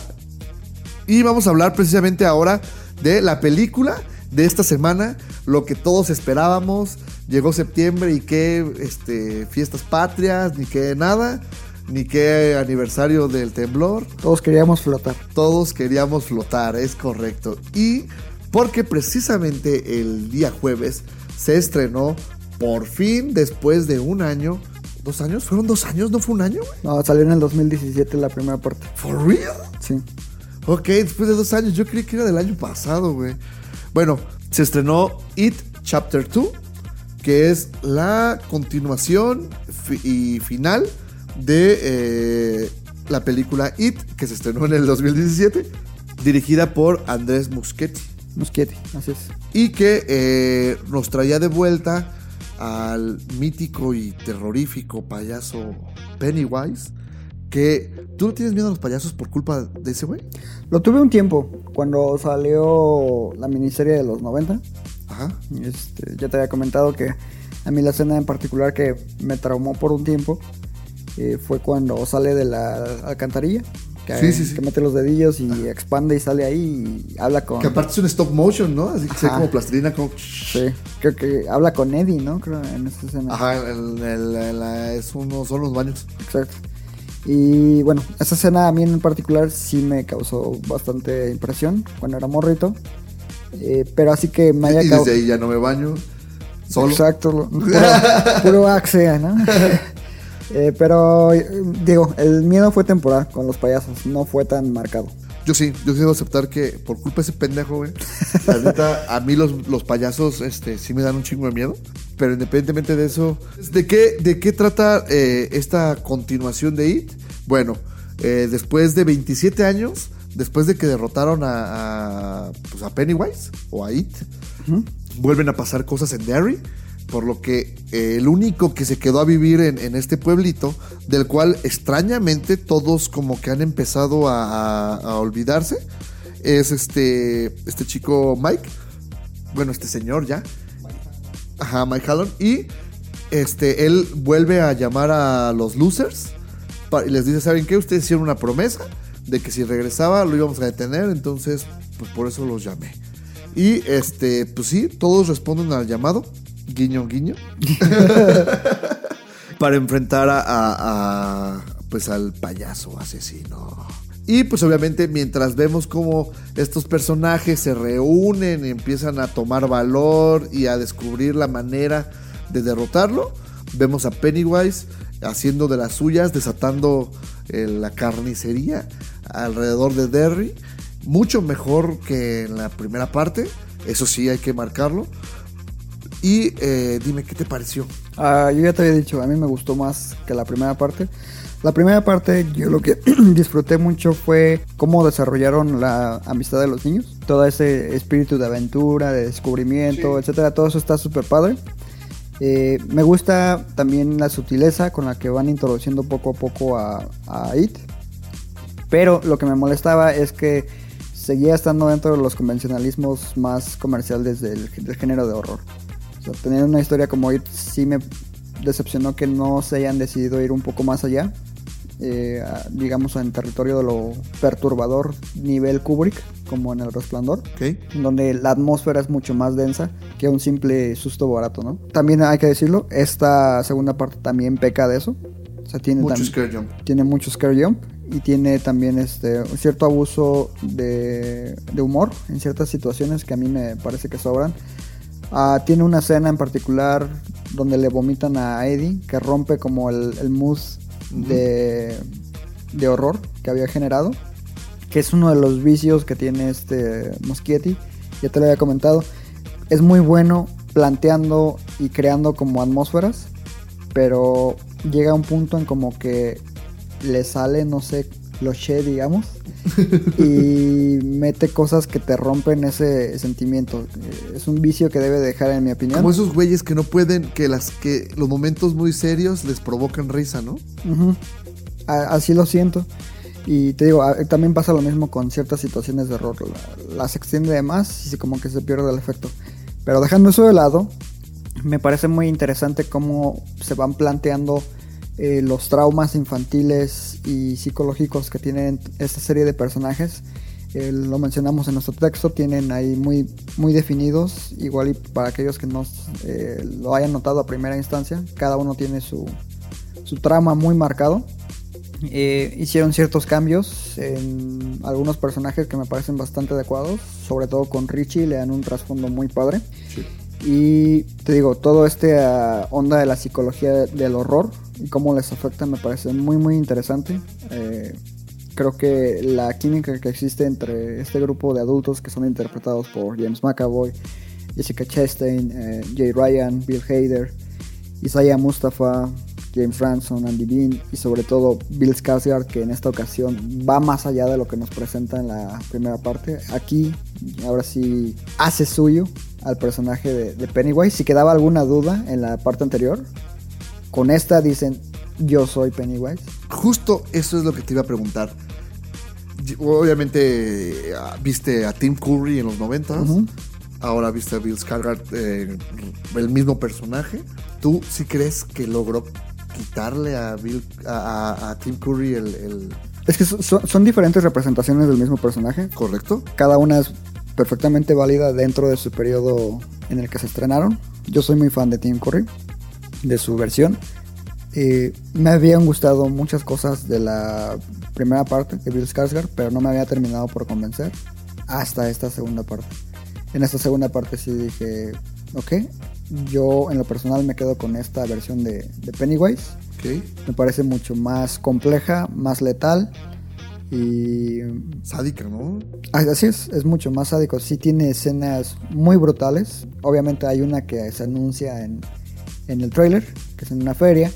Y vamos a hablar precisamente ahora de la película de esta semana, lo que todos esperábamos. Llegó septiembre y qué este, fiestas patrias, ni qué nada, ni qué aniversario del temblor. Todos queríamos flotar. Todos queríamos flotar, es correcto. Y porque precisamente el día jueves se estrenó por fin después de un año. ¿Dos años? ¿Fueron dos años? ¿No fue un año? güey? No, salió en el 2017 la primera parte. ¿For real? Sí. Ok, después de dos años. Yo creí que era del año pasado, güey. Bueno, se estrenó It Chapter 2, que es la continuación fi- y final de eh, la película It, que se estrenó en el 2017, dirigida por Andrés Muschietti. Muschietti, así es. y que eh, nos traía de vuelta al mítico y terrorífico payaso Pennywise. Que tú no tienes miedo a los payasos por culpa de ese güey. Lo tuve un tiempo, cuando salió la miniserie de los 90. Ajá. Este, ya te había comentado que a mí la escena en particular que me traumó por un tiempo eh, fue cuando sale de la alcantarilla. Que, Sí, sí, sí. que mete los dedillos y expande y sale ahí y habla con... Que aparte es un stop motion, ¿no? Así que se ve como plastilina, como. Sí, creo que habla con Eddie, ¿no? Creo en esta escena. Ajá, el- el- el- es uno, son los baños. Exacto. Y bueno, esa escena a mí en particular sí me causó bastante impresión cuando era morrito. Eh, pero así que me haya Y desde ahí ya no me baño. Solo. Exacto, puro, puro axea, ¿no? Eh, pero digo, el miedo fue temporal con los payasos, no fue tan marcado. Yo sí, yo sí debo aceptar que por culpa de ese pendejo, güey. La neta, a mí los, los payasos este, sí me dan un chingo de miedo. Pero independientemente de eso, ¿de qué, de qué trata eh, esta continuación de It? Bueno, eh, después de 27 años, después de que derrotaron a, a, pues, a Pennywise o a It, vuelven a pasar cosas en Derry. Por lo que eh, el único que se quedó a vivir en, este pueblito, del cual extrañamente todos como que han empezado a, a- olvidarse, es este, este chico Mike. Bueno, este señor ya. Ajá, Mike Hallon. Y este, él vuelve a llamar a los losers y les dice, ¿saben qué? Ustedes hicieron una promesa de que si regresaba lo íbamos a detener, entonces pues por eso los llamé. Y este, pues sí, todos responden al llamado, guiño, guiño, para enfrentar a, a- a, pues al payaso asesino. Y pues obviamente mientras vemos cómo estos personajes se reúnen y empiezan a tomar valor y a descubrir la manera de derrotarlo, vemos a Pennywise haciendo de las suyas, desatando eh, la carnicería alrededor de Derry. Mucho mejor que en la primera parte, eso sí hay que marcarlo. Y eh, dime, ¿qué te pareció? Ah, yo ya te había dicho, a mí me gustó más que la primera parte. La primera parte, yo lo que disfruté mucho fue cómo desarrollaron la amistad de los niños. Todo ese espíritu de aventura, de descubrimiento, etcétera. Todo eso está súper padre. Eh, me gusta también la sutileza con la que van introduciendo poco a poco a, a It. Pero lo que me molestaba es que seguía estando dentro de los convencionalismos más comerciales del, del género de horror. O sea, tener una historia como It sí me decepcionó que no se hayan decidido ir un poco más allá. eh, digamos en territorio de lo perturbador nivel Kubrick, como en El Resplandor donde la atmósfera es mucho más densa que un simple susto barato, ¿no? También hay que decirlo, esta segunda parte también peca de eso. O sea, tiene, Mucho scare jump. tiene mucho scare jump y tiene también este un cierto abuso de, de humor en ciertas situaciones que a mí me parece que sobran. Ah, tiene una escena en particular donde le vomitan a Eddie que rompe como el, el mood de, de horror que había generado que es uno de los vicios que tiene este Moschietti, ya te lo había comentado, es muy bueno planteando y creando como atmósferas, pero llega a un punto en como que le sale, no sé, cliché, digamos. y mete cosas que te rompen ese sentimiento. Eh, Es un vicio que debe dejar, en mi opinión. Como esos güeyes que no pueden, que las que los momentos muy serios les provocan risa, ¿no? Así lo siento. Y te digo, también pasa lo mismo con ciertas situaciones de horror. La- Las extiende de más y como que se pierde el efecto. Pero dejando eso de lado, me parece muy interesante cómo se van planteando eh, los traumas infantiles y psicológicos que tienen esta serie de personajes. Eh, lo mencionamos en nuestro texto, tienen ahí muy, muy definidos, igual y para aquellos que no eh, lo hayan notado a primera instancia, cada uno tiene su, su trama muy marcado. Hicieron ciertos cambios en algunos personajes que me parecen bastante adecuados, sobre todo con Richie, le dan un trasfondo muy padre. Y te digo, todo este ah, onda de la psicología del horror y cómo les afecta me parece muy muy interesante. Eh, creo que la química que existe entre este grupo de adultos que son interpretados por James McAvoy, Jessica Chastain, eh, Jay Ryan, Bill Hader, Isaiah Mustafa, James Ransom, Andy Bean y sobre todo Bill Skarsgård que en esta ocasión va más allá de lo que nos presenta en la primera parte. Aquí ahora sí hace suyo al personaje de, de Pennywise. Si quedaba alguna duda en la parte anterior, con esta dicen yo soy Pennywise. Justo eso es lo que te iba a preguntar. Obviamente ah, viste a Tim Curry en los 90 Ujú. Ahora viste a Bill Skarsgård, eh, el mismo personaje. ¿Tú sí crees que logró quitarle a Bill a, a- a Tim Curry el, el- Es que son, son diferentes representaciones del mismo personaje. correcto? Cada una es perfectamente válida dentro de su periodo en el que se estrenaron. Yo soy muy fan de Tim Curry, de su versión. Eh, me habían gustado muchas cosas de la primera parte de Bill Skarsgård, pero no me había terminado por convencer hasta esta segunda parte. En esta segunda parte sí dije, ok, yo en lo personal me quedo con esta versión de, de Pennywise. Ok. Me parece mucho más compleja, más letal y Sádica, ¿no? Así es, es mucho más sádico. Sí tiene escenas muy brutales. Obviamente hay una que se anuncia en, en el trailer, que es en una feria.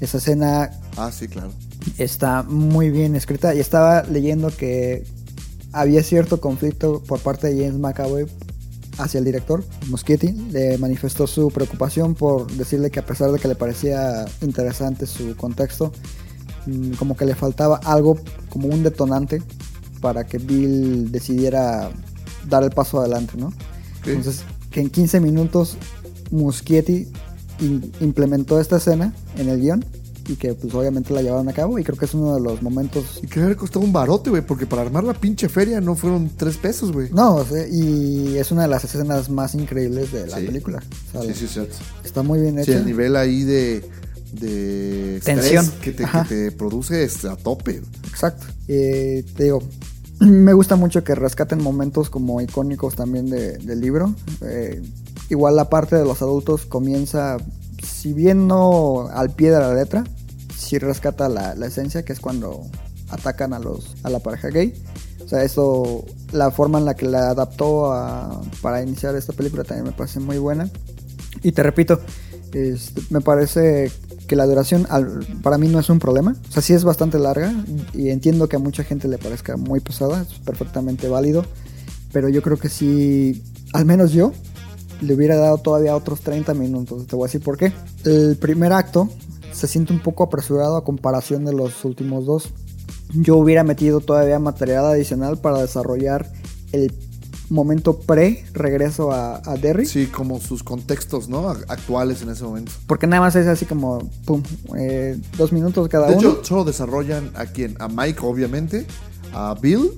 Esa escena Ah, sí, claro. está muy bien escrita y estaba leyendo que había cierto conflicto por parte de James McAvoy hacia el director, Muschietti. Le manifestó su preocupación por decirle que a pesar de que le parecía interesante su contexto, mm, como que le faltaba algo como un detonante para que Bill decidiera dar el paso adelante, ¿no? Entonces, que en 15 minutos Muschietti implementó esta escena en el guion y que pues obviamente la llevaron a cabo y creo que es uno de los momentos Y que haber costado un barote, güey, porque para armar la pinche feria no fueron tres pesos, güey. no o sea, y es una de las escenas más increíbles de la Sí. película sea, Sí, sí, cierto. está muy bien Sí, hecha el nivel ahí de, de estrés Tensión. que te, que te produce es a tope. exacto Eh, te digo me gusta mucho que rescaten momentos como icónicos también de- del libro Eh, igual la parte de los adultos comienza si bien no al pie de la letra sí rescata la, la esencia que es cuando atacan a los a la pareja gay o sea eso la forma en la que la adaptó a- para iniciar esta película también me parece muy buena y te repito este, me parece que la duración al- para mí no es un problema. O sea, sí es bastante larga y entiendo que a mucha gente le parezca muy pesada, es perfectamente válido. Pero yo creo que sí, al menos yo, le hubiera dado todavía otros 30 minutos. Te voy a decir por qué. El primer acto se siente un poco apresurado a comparación de los últimos dos. Yo hubiera metido todavía material adicional para desarrollar el momento pre-regreso a, a Derry. Sí, como sus contextos, ¿no? Actuales en ese momento. Porque nada más es así como, pum, eh, dos minutos cada De uno. hecho, solo desarrollan a quién? A Mike, obviamente, a Bill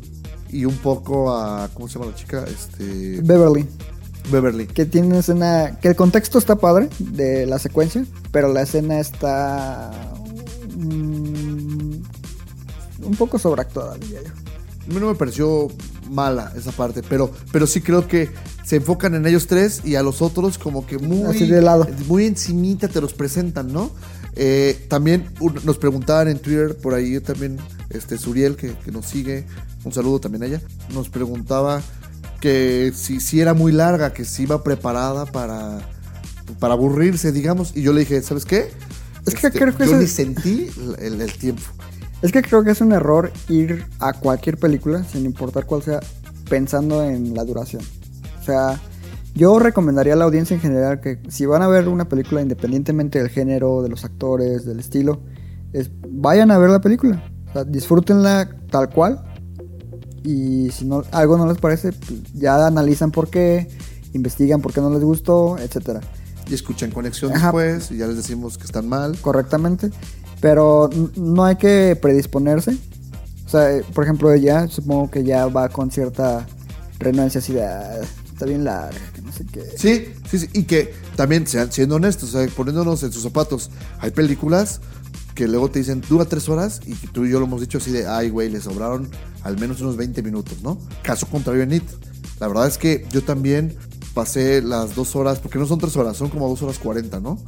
y un poco a. ¿Cómo se llama la chica? Este. Beverly, Beverly. que tiene una escena, que el contexto está padre de la secuencia, pero la escena está mm, un poco sobreactuada, diría yo. A mí no me pareció mala esa parte, pero, pero sí creo que se enfocan en ellos tres y a los otros como que muy, Así de lado. muy encimita te los presentan, ¿no? Eh, también un- nos preguntaban en Twitter, por ahí también, este Suriel, que, que nos sigue, un saludo también a ella, nos preguntaba que si, si era muy larga, que si iba preparada para, para aburrirse, digamos, y yo le dije, ¿sabes qué? Es que Este, creo que yo eso- ni sentí el, el tiempo. Es que creo que es un error ir a cualquier película, sin importar cuál sea, pensando en la duración. O sea, yo recomendaría a la audiencia en general que si van a ver una película independientemente del género, de los actores, del estilo, es, vayan a ver la película. O sea, disfrútenla tal cual. Y si no, algo no les parece, pues ya analizan por qué, investigan por qué no les gustó, etcétera. Y escuchan conexión Ajá. después y ya les decimos que están mal. correctamente. Pero no hay que predisponerse. O sea, eh, por ejemplo, ella supongo que ya va con cierta renuencia así de "Ah, está bien larga, que no sé qué. Sí, sí, sí. Y que también, sean, siendo honestos, o sea, poniéndonos en sus zapatos, hay películas que luego te dicen, dura tres horas, y tú y yo lo hemos dicho así de, ay, güey, le sobraron al menos unos 20 minutos, ¿no? Caso contrario en It. La verdad es que yo también pasé las dos horas, porque no son tres horas, son como dos horas 40, ¿no?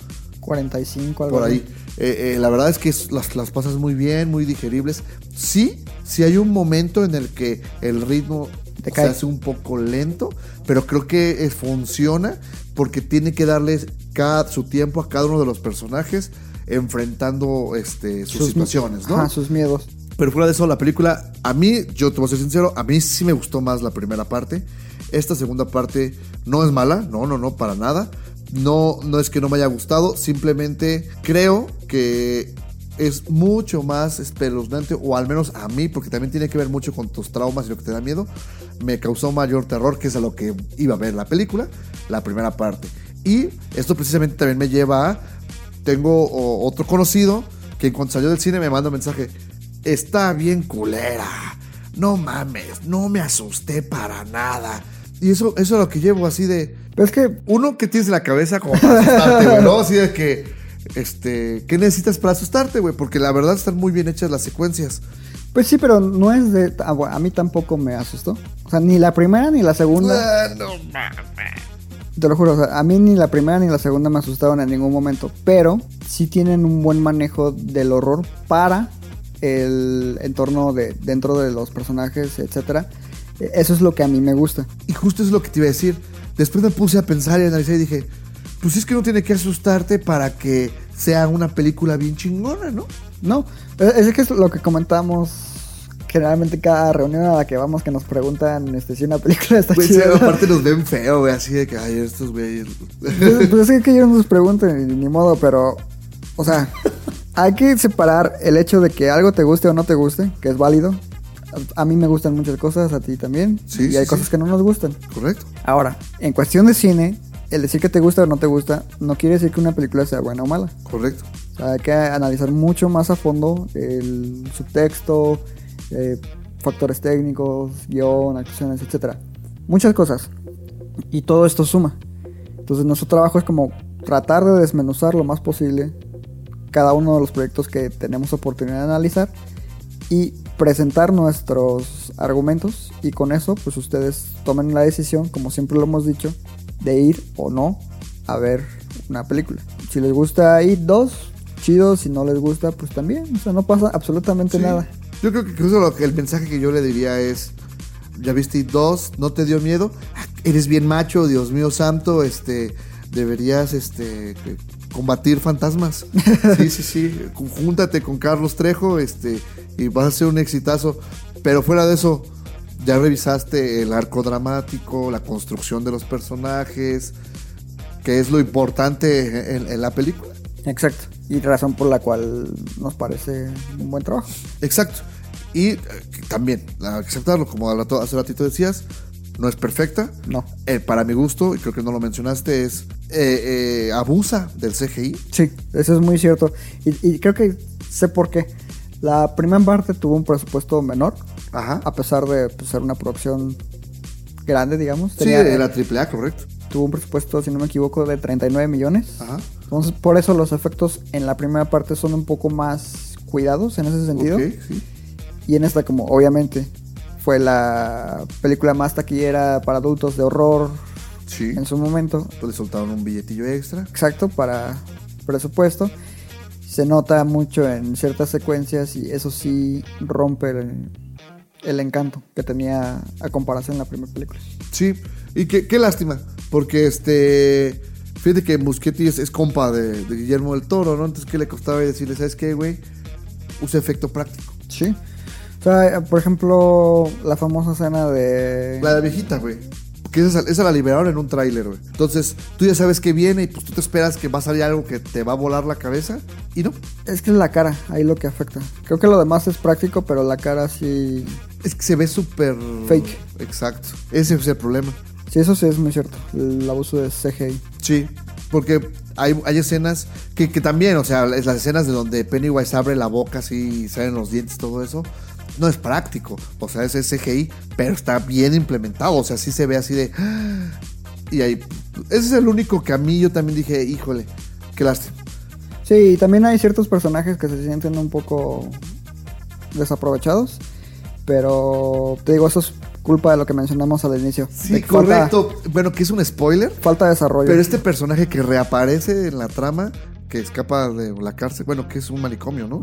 45, algo Por ahí. Eh, eh, la verdad es que las, las pasas muy bien, muy digeribles. Sí, sí hay un momento en el que el ritmo se cae. hace un poco lento, pero creo que eh, funciona porque tiene que darles cada, su tiempo a cada uno de los personajes enfrentando este, sus, situaciones, ¿no? Ajá, sus miedos. Pero fuera de eso, la película, a mí, yo te voy a ser sincero, a mí sí me gustó más la primera parte. Esta segunda parte no es mala, no, no, no, para nada. No, no es que no me haya gustado, simplemente creo que es mucho más espeluznante, o al menos a mí, porque también tiene que ver mucho con tus traumas y lo que te da miedo, me causó mayor terror, que es a lo que iba a ver la película, la primera parte. Y esto precisamente también me lleva a, tengo o- otro conocido que en cuanto salió del cine me manda un mensaje, está bien culera, no mames, no me asusté para nada. Y eso, eso es lo que llevo así de... Pero es que Uno que tienes en la cabeza como para asustarte, güey, ¿no? Así de que, este, ¿qué necesitas para asustarte, güey? Porque la verdad están muy bien hechas las secuencias. Pues sí, pero no es de... a mí tampoco me asustó. O sea, ni la primera ni la segunda. Ah, no mames. Te lo juro, o sea, a mí ni la primera ni la segunda me asustaron en ningún momento. Pero sí tienen un buen manejo del horror para el entorno de dentro de los personajes, etcétera. E- Eso es lo que a mí me gusta. Y justo es lo que te iba a decir. Después me puse a pensar y analizar y dije, pues es que no tiene que asustarte para que sea una película bien chingona, ¿no? No, es es que es lo que comentamos generalmente cada reunión a la que vamos que nos preguntan este, si una película está Pues, chida. aparte nos ven feo, güey, así de que, ay, estos güeyes. Pues, pues es que ellos nos pregunten, ni modo, pero, o sea, hay que separar el hecho de que algo te guste o no te guste, que es válido. A, a mí me gustan muchas cosas, a ti también. Sí, y hay sí. cosas que no nos gustan. Correcto. Ahora, en cuestión de cine, el decir que te gusta o no te gusta, no quiere decir que una película sea buena o mala. Correcto. O sea, hay que analizar mucho más a fondo el subtexto, eh, factores técnicos, guion, actuaciones, etcétera. Muchas cosas. Y todo esto suma. Entonces nuestro trabajo es como tratar de desmenuzar lo más posible cada uno de los proyectos que tenemos oportunidad de analizar y presentar nuestros argumentos y con eso pues ustedes tomen la decisión, como siempre lo hemos dicho, de ir o no a ver una película. Si les gusta ir dos, chido, si no les gusta pues también, o sea, no pasa absolutamente Sí. nada. Yo creo que incluso lo que el mensaje que yo le diría es, ya viste dos, ¿no te dio miedo? Ah, Eres bien macho, Dios mío santo, este, deberías, este, combatir fantasmas. Sí, sí, sí, júntate con Carlos Trejo, este, y vas a ser un exitazo. Pero fuera de eso, ya revisaste el arco dramático, la construcción de los personajes, que es lo importante en- en la película. Exacto. Y razón por la cual nos parece un buen trabajo. Exacto. Y eh, también, aceptarlo, como hace ratito decías, no es perfecta. No. Eh, para mi gusto, y creo que no lo mencionaste, es eh, eh, abusa del CGI. Sí, eso es muy cierto. Y, y creo que sé por qué. La primera parte tuvo un presupuesto menor, Ajá. a pesar de pues, ser una producción grande, digamos. Sí, Tenía- era triple A, correcto. Tuvo un presupuesto, si no me equivoco, de 39 millones. Ajá. Entonces, por eso los efectos en la primera parte son un poco más cuidados en ese sentido. Ok, sí. Y en esta, como obviamente fue la película más taquillera para adultos de horror Sí. en su momento, Pues le soltaron un billetillo extra. exacto, para presupuesto. Se nota mucho en ciertas secuencias y eso sí rompe el, el encanto que tenía a comparación de la primera película. Sí. Y qué, qué lástima, porque este. Fíjate que Muschetti es, es compa de, de Guillermo del Toro, ¿no? Entonces, ¿qué le costaba decirle, ¿sabes qué, güey? Usa efecto práctico. Sí. O sea, por ejemplo, la famosa escena de... La de viejita, güey. Porque esa, esa la liberaron en un tráiler, güey. Entonces, tú ya sabes que viene y pues tú te esperas que va a salir algo que te va a volar la cabeza. Y no. Es que es la cara, ahí lo que afecta. Creo que lo demás es práctico, pero la cara sí... Es que se ve súper... Fake. Exacto. Ese es el problema. Sí, eso sí es muy cierto. El abuso de CGI. Sí. Porque hay, hay escenas que, que también, o sea, es las escenas de donde Pennywise abre la boca así y salen los dientes, todo eso. No es práctico. O sea, es CGI, pero está bien implementado. O sea, sí se ve así de... Y ahí... Ese es el único que a mí yo también dije, híjole, qué lástima. Sí, y también hay ciertos personajes que se sienten un poco desaprovechados. Pero te digo, eso es culpa de lo que mencionamos al inicio. Sí, falta- correcto. Bueno, que es un spoiler. Falta, de desarrollo. Pero este personaje que reaparece en la trama, que escapa de la cárcel, bueno, que es un manicomio, ¿no?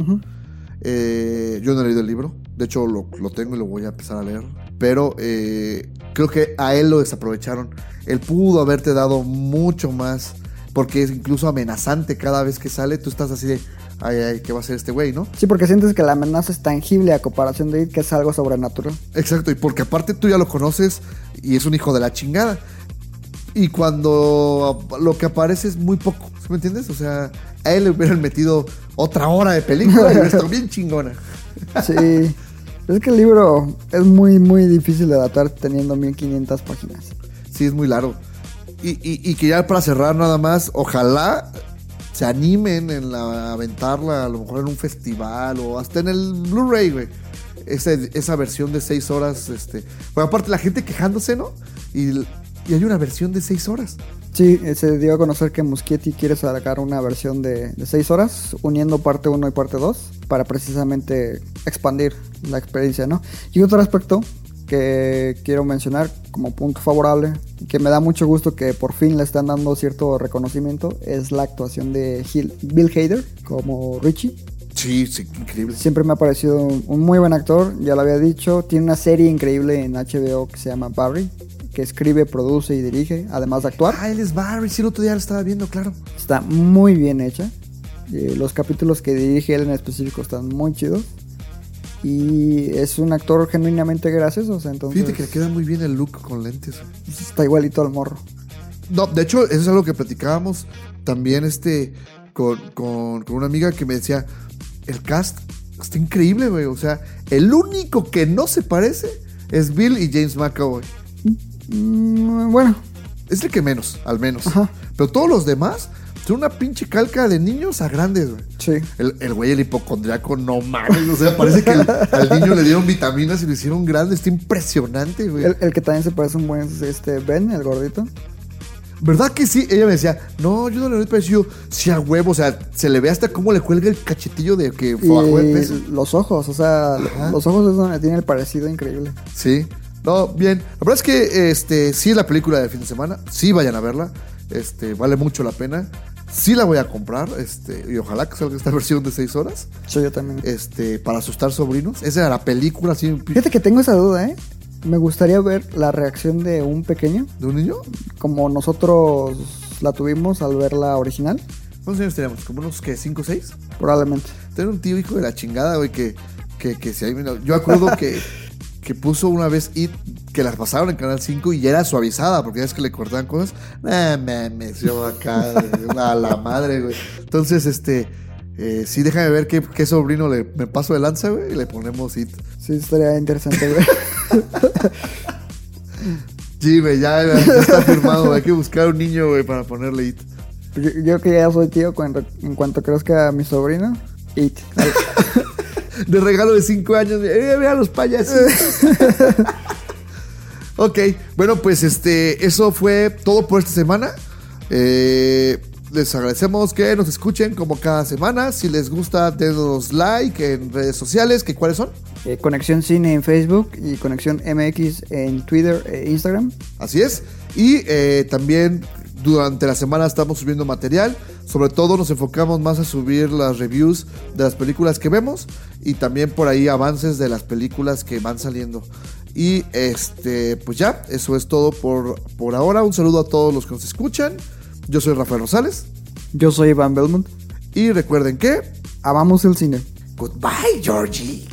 Eh, yo no he leído el libro, de hecho lo, lo tengo y lo voy a empezar a leer, pero eh, creo que a él lo desaprovecharon. Él pudo haberte dado mucho más, porque es incluso amenazante cada vez que sale, tú estás así de, ay, ay, ¿qué va a hacer este güey, no? Sí, porque sientes que la amenaza es tangible a comparación de It, que es algo sobrenatural. Exacto, y porque aparte tú ya lo conoces y es un hijo de la chingada. Y cuando lo que aparece es muy poco, ¿sí me entiendes? O sea, a él le hubieran metido otra hora de película y hubiera estado bien chingona. Sí. es que el libro es muy, muy difícil de adaptar teniendo 1500 páginas. Sí, es muy largo. Y, y- que ya para cerrar nada más, ojalá se animen en la, a aventarla, a lo mejor en un festival o hasta en el Blu-ray, güey. Esa versión de seis horas, este. Bueno, aparte la gente quejándose, ¿no? Y, hay una versión de seis horas. Sí, eh, se dio a conocer que Muschietti quiere sacar una versión de 6 horas, uniendo parte 1 y parte 2, para precisamente expandir la experiencia, ¿no? Y otro aspecto que quiero mencionar como punto favorable, que me da mucho gusto que por fin le están dando cierto reconocimiento, es la actuación de Gil- Bill Hader como Richie. Sí, sí, increíble. Siempre me ha parecido un un muy buen actor, ya lo había dicho. Tiene una serie increíble en HBO que se llama Barry, que escribe, produce y dirige, además de actuar. Ah, él es Barry, sí, el otro día lo estaba viendo, claro. Está muy bien hecha. Eh, los capítulos que dirige él en específico están muy chidos. Y es un actor genuinamente gracioso, o sea, entonces Fíjate que le queda muy bien el look con lentes. güey. está igualito al morro. No, de hecho, eso es algo que platicábamos también este con, con- con una amiga que me decía, el cast está increíble, güey. O sea, el único que no se parece es Bill y James McAvoy. Mm, bueno, Es el que menos, al menos. Ajá. Pero todos los demás son una pinche calca de niños a grandes, güey. sí. El, el güey, el hipocondriaco, no mames. O sea, parece que el- al niño le dieron vitaminas y lo hicieron grande. Está impresionante, güey. El, el que también se parece un buen es este Ben, el gordito. ¿Verdad que sí? Ella me decía, no, yo no le doy parecido. Sí, a huevo, o sea, se le ve hasta cómo le cuelga el cachetillo de que de Y peso. los ojos, o sea, los ojos es donde tiene el parecido increíble. Sí. No, bien. La verdad es que este, sí es la película del fin de semana. Sí vayan a verla. Este, vale mucho la pena. Sí la voy a comprar. Este, y ojalá que salga esta versión de 6 horas. Sí, yo también. Este, para asustar sobrinos. Esa era la película así Fíjate que tengo esa duda, ¿eh? Me gustaría ver la reacción de un pequeño, de un niño. como nosotros la tuvimos al ver la original, ¿Cuántos años teníamos? ¿Como unos que 5 o 6? probablemente. Tener un tío hijo de la chingada, güey, que, que, que si hay- Yo acuerdo que, que puso una vez It, que las pasaron en Canal 5 y ya era suavizada, porque ya es que le cortaban cosas. Nah, mames, yo acá, a la madre, güey. Entonces, este, eh, sí, déjame ver qué, qué sobrino le, me paso de lanza, güey, y le ponemos It. Sí, estaría interesante güey, ya, ya está firmado, hay que buscar un niño, güey, para ponerle It. yo, yo que ya soy tío, cuando, en cuanto crezca mi sobrino, It. De regalo de 5 años, eh, vean los payasitos. ok, bueno, pues este, eso fue todo por esta semana. Eh, les agradecemos que nos escuchen como cada semana. Si les gusta, denos like en redes sociales, que cuáles son. Eh, Conexión Cine en Facebook y Conexión MX en Twitter e Instagram. Así es. Y eh, también durante la semana estamos subiendo material. Sobre todo nos enfocamos más a subir las reviews de las películas que vemos. Y también por ahí avances de las películas que van saliendo. Y este, pues ya, eso es todo por, por ahora. Un saludo a todos los que nos escuchan. Yo soy Rafael Rosales. Yo soy Iván Belmont. Y recuerden que. Amamos el cine. Goodbye, Georgie.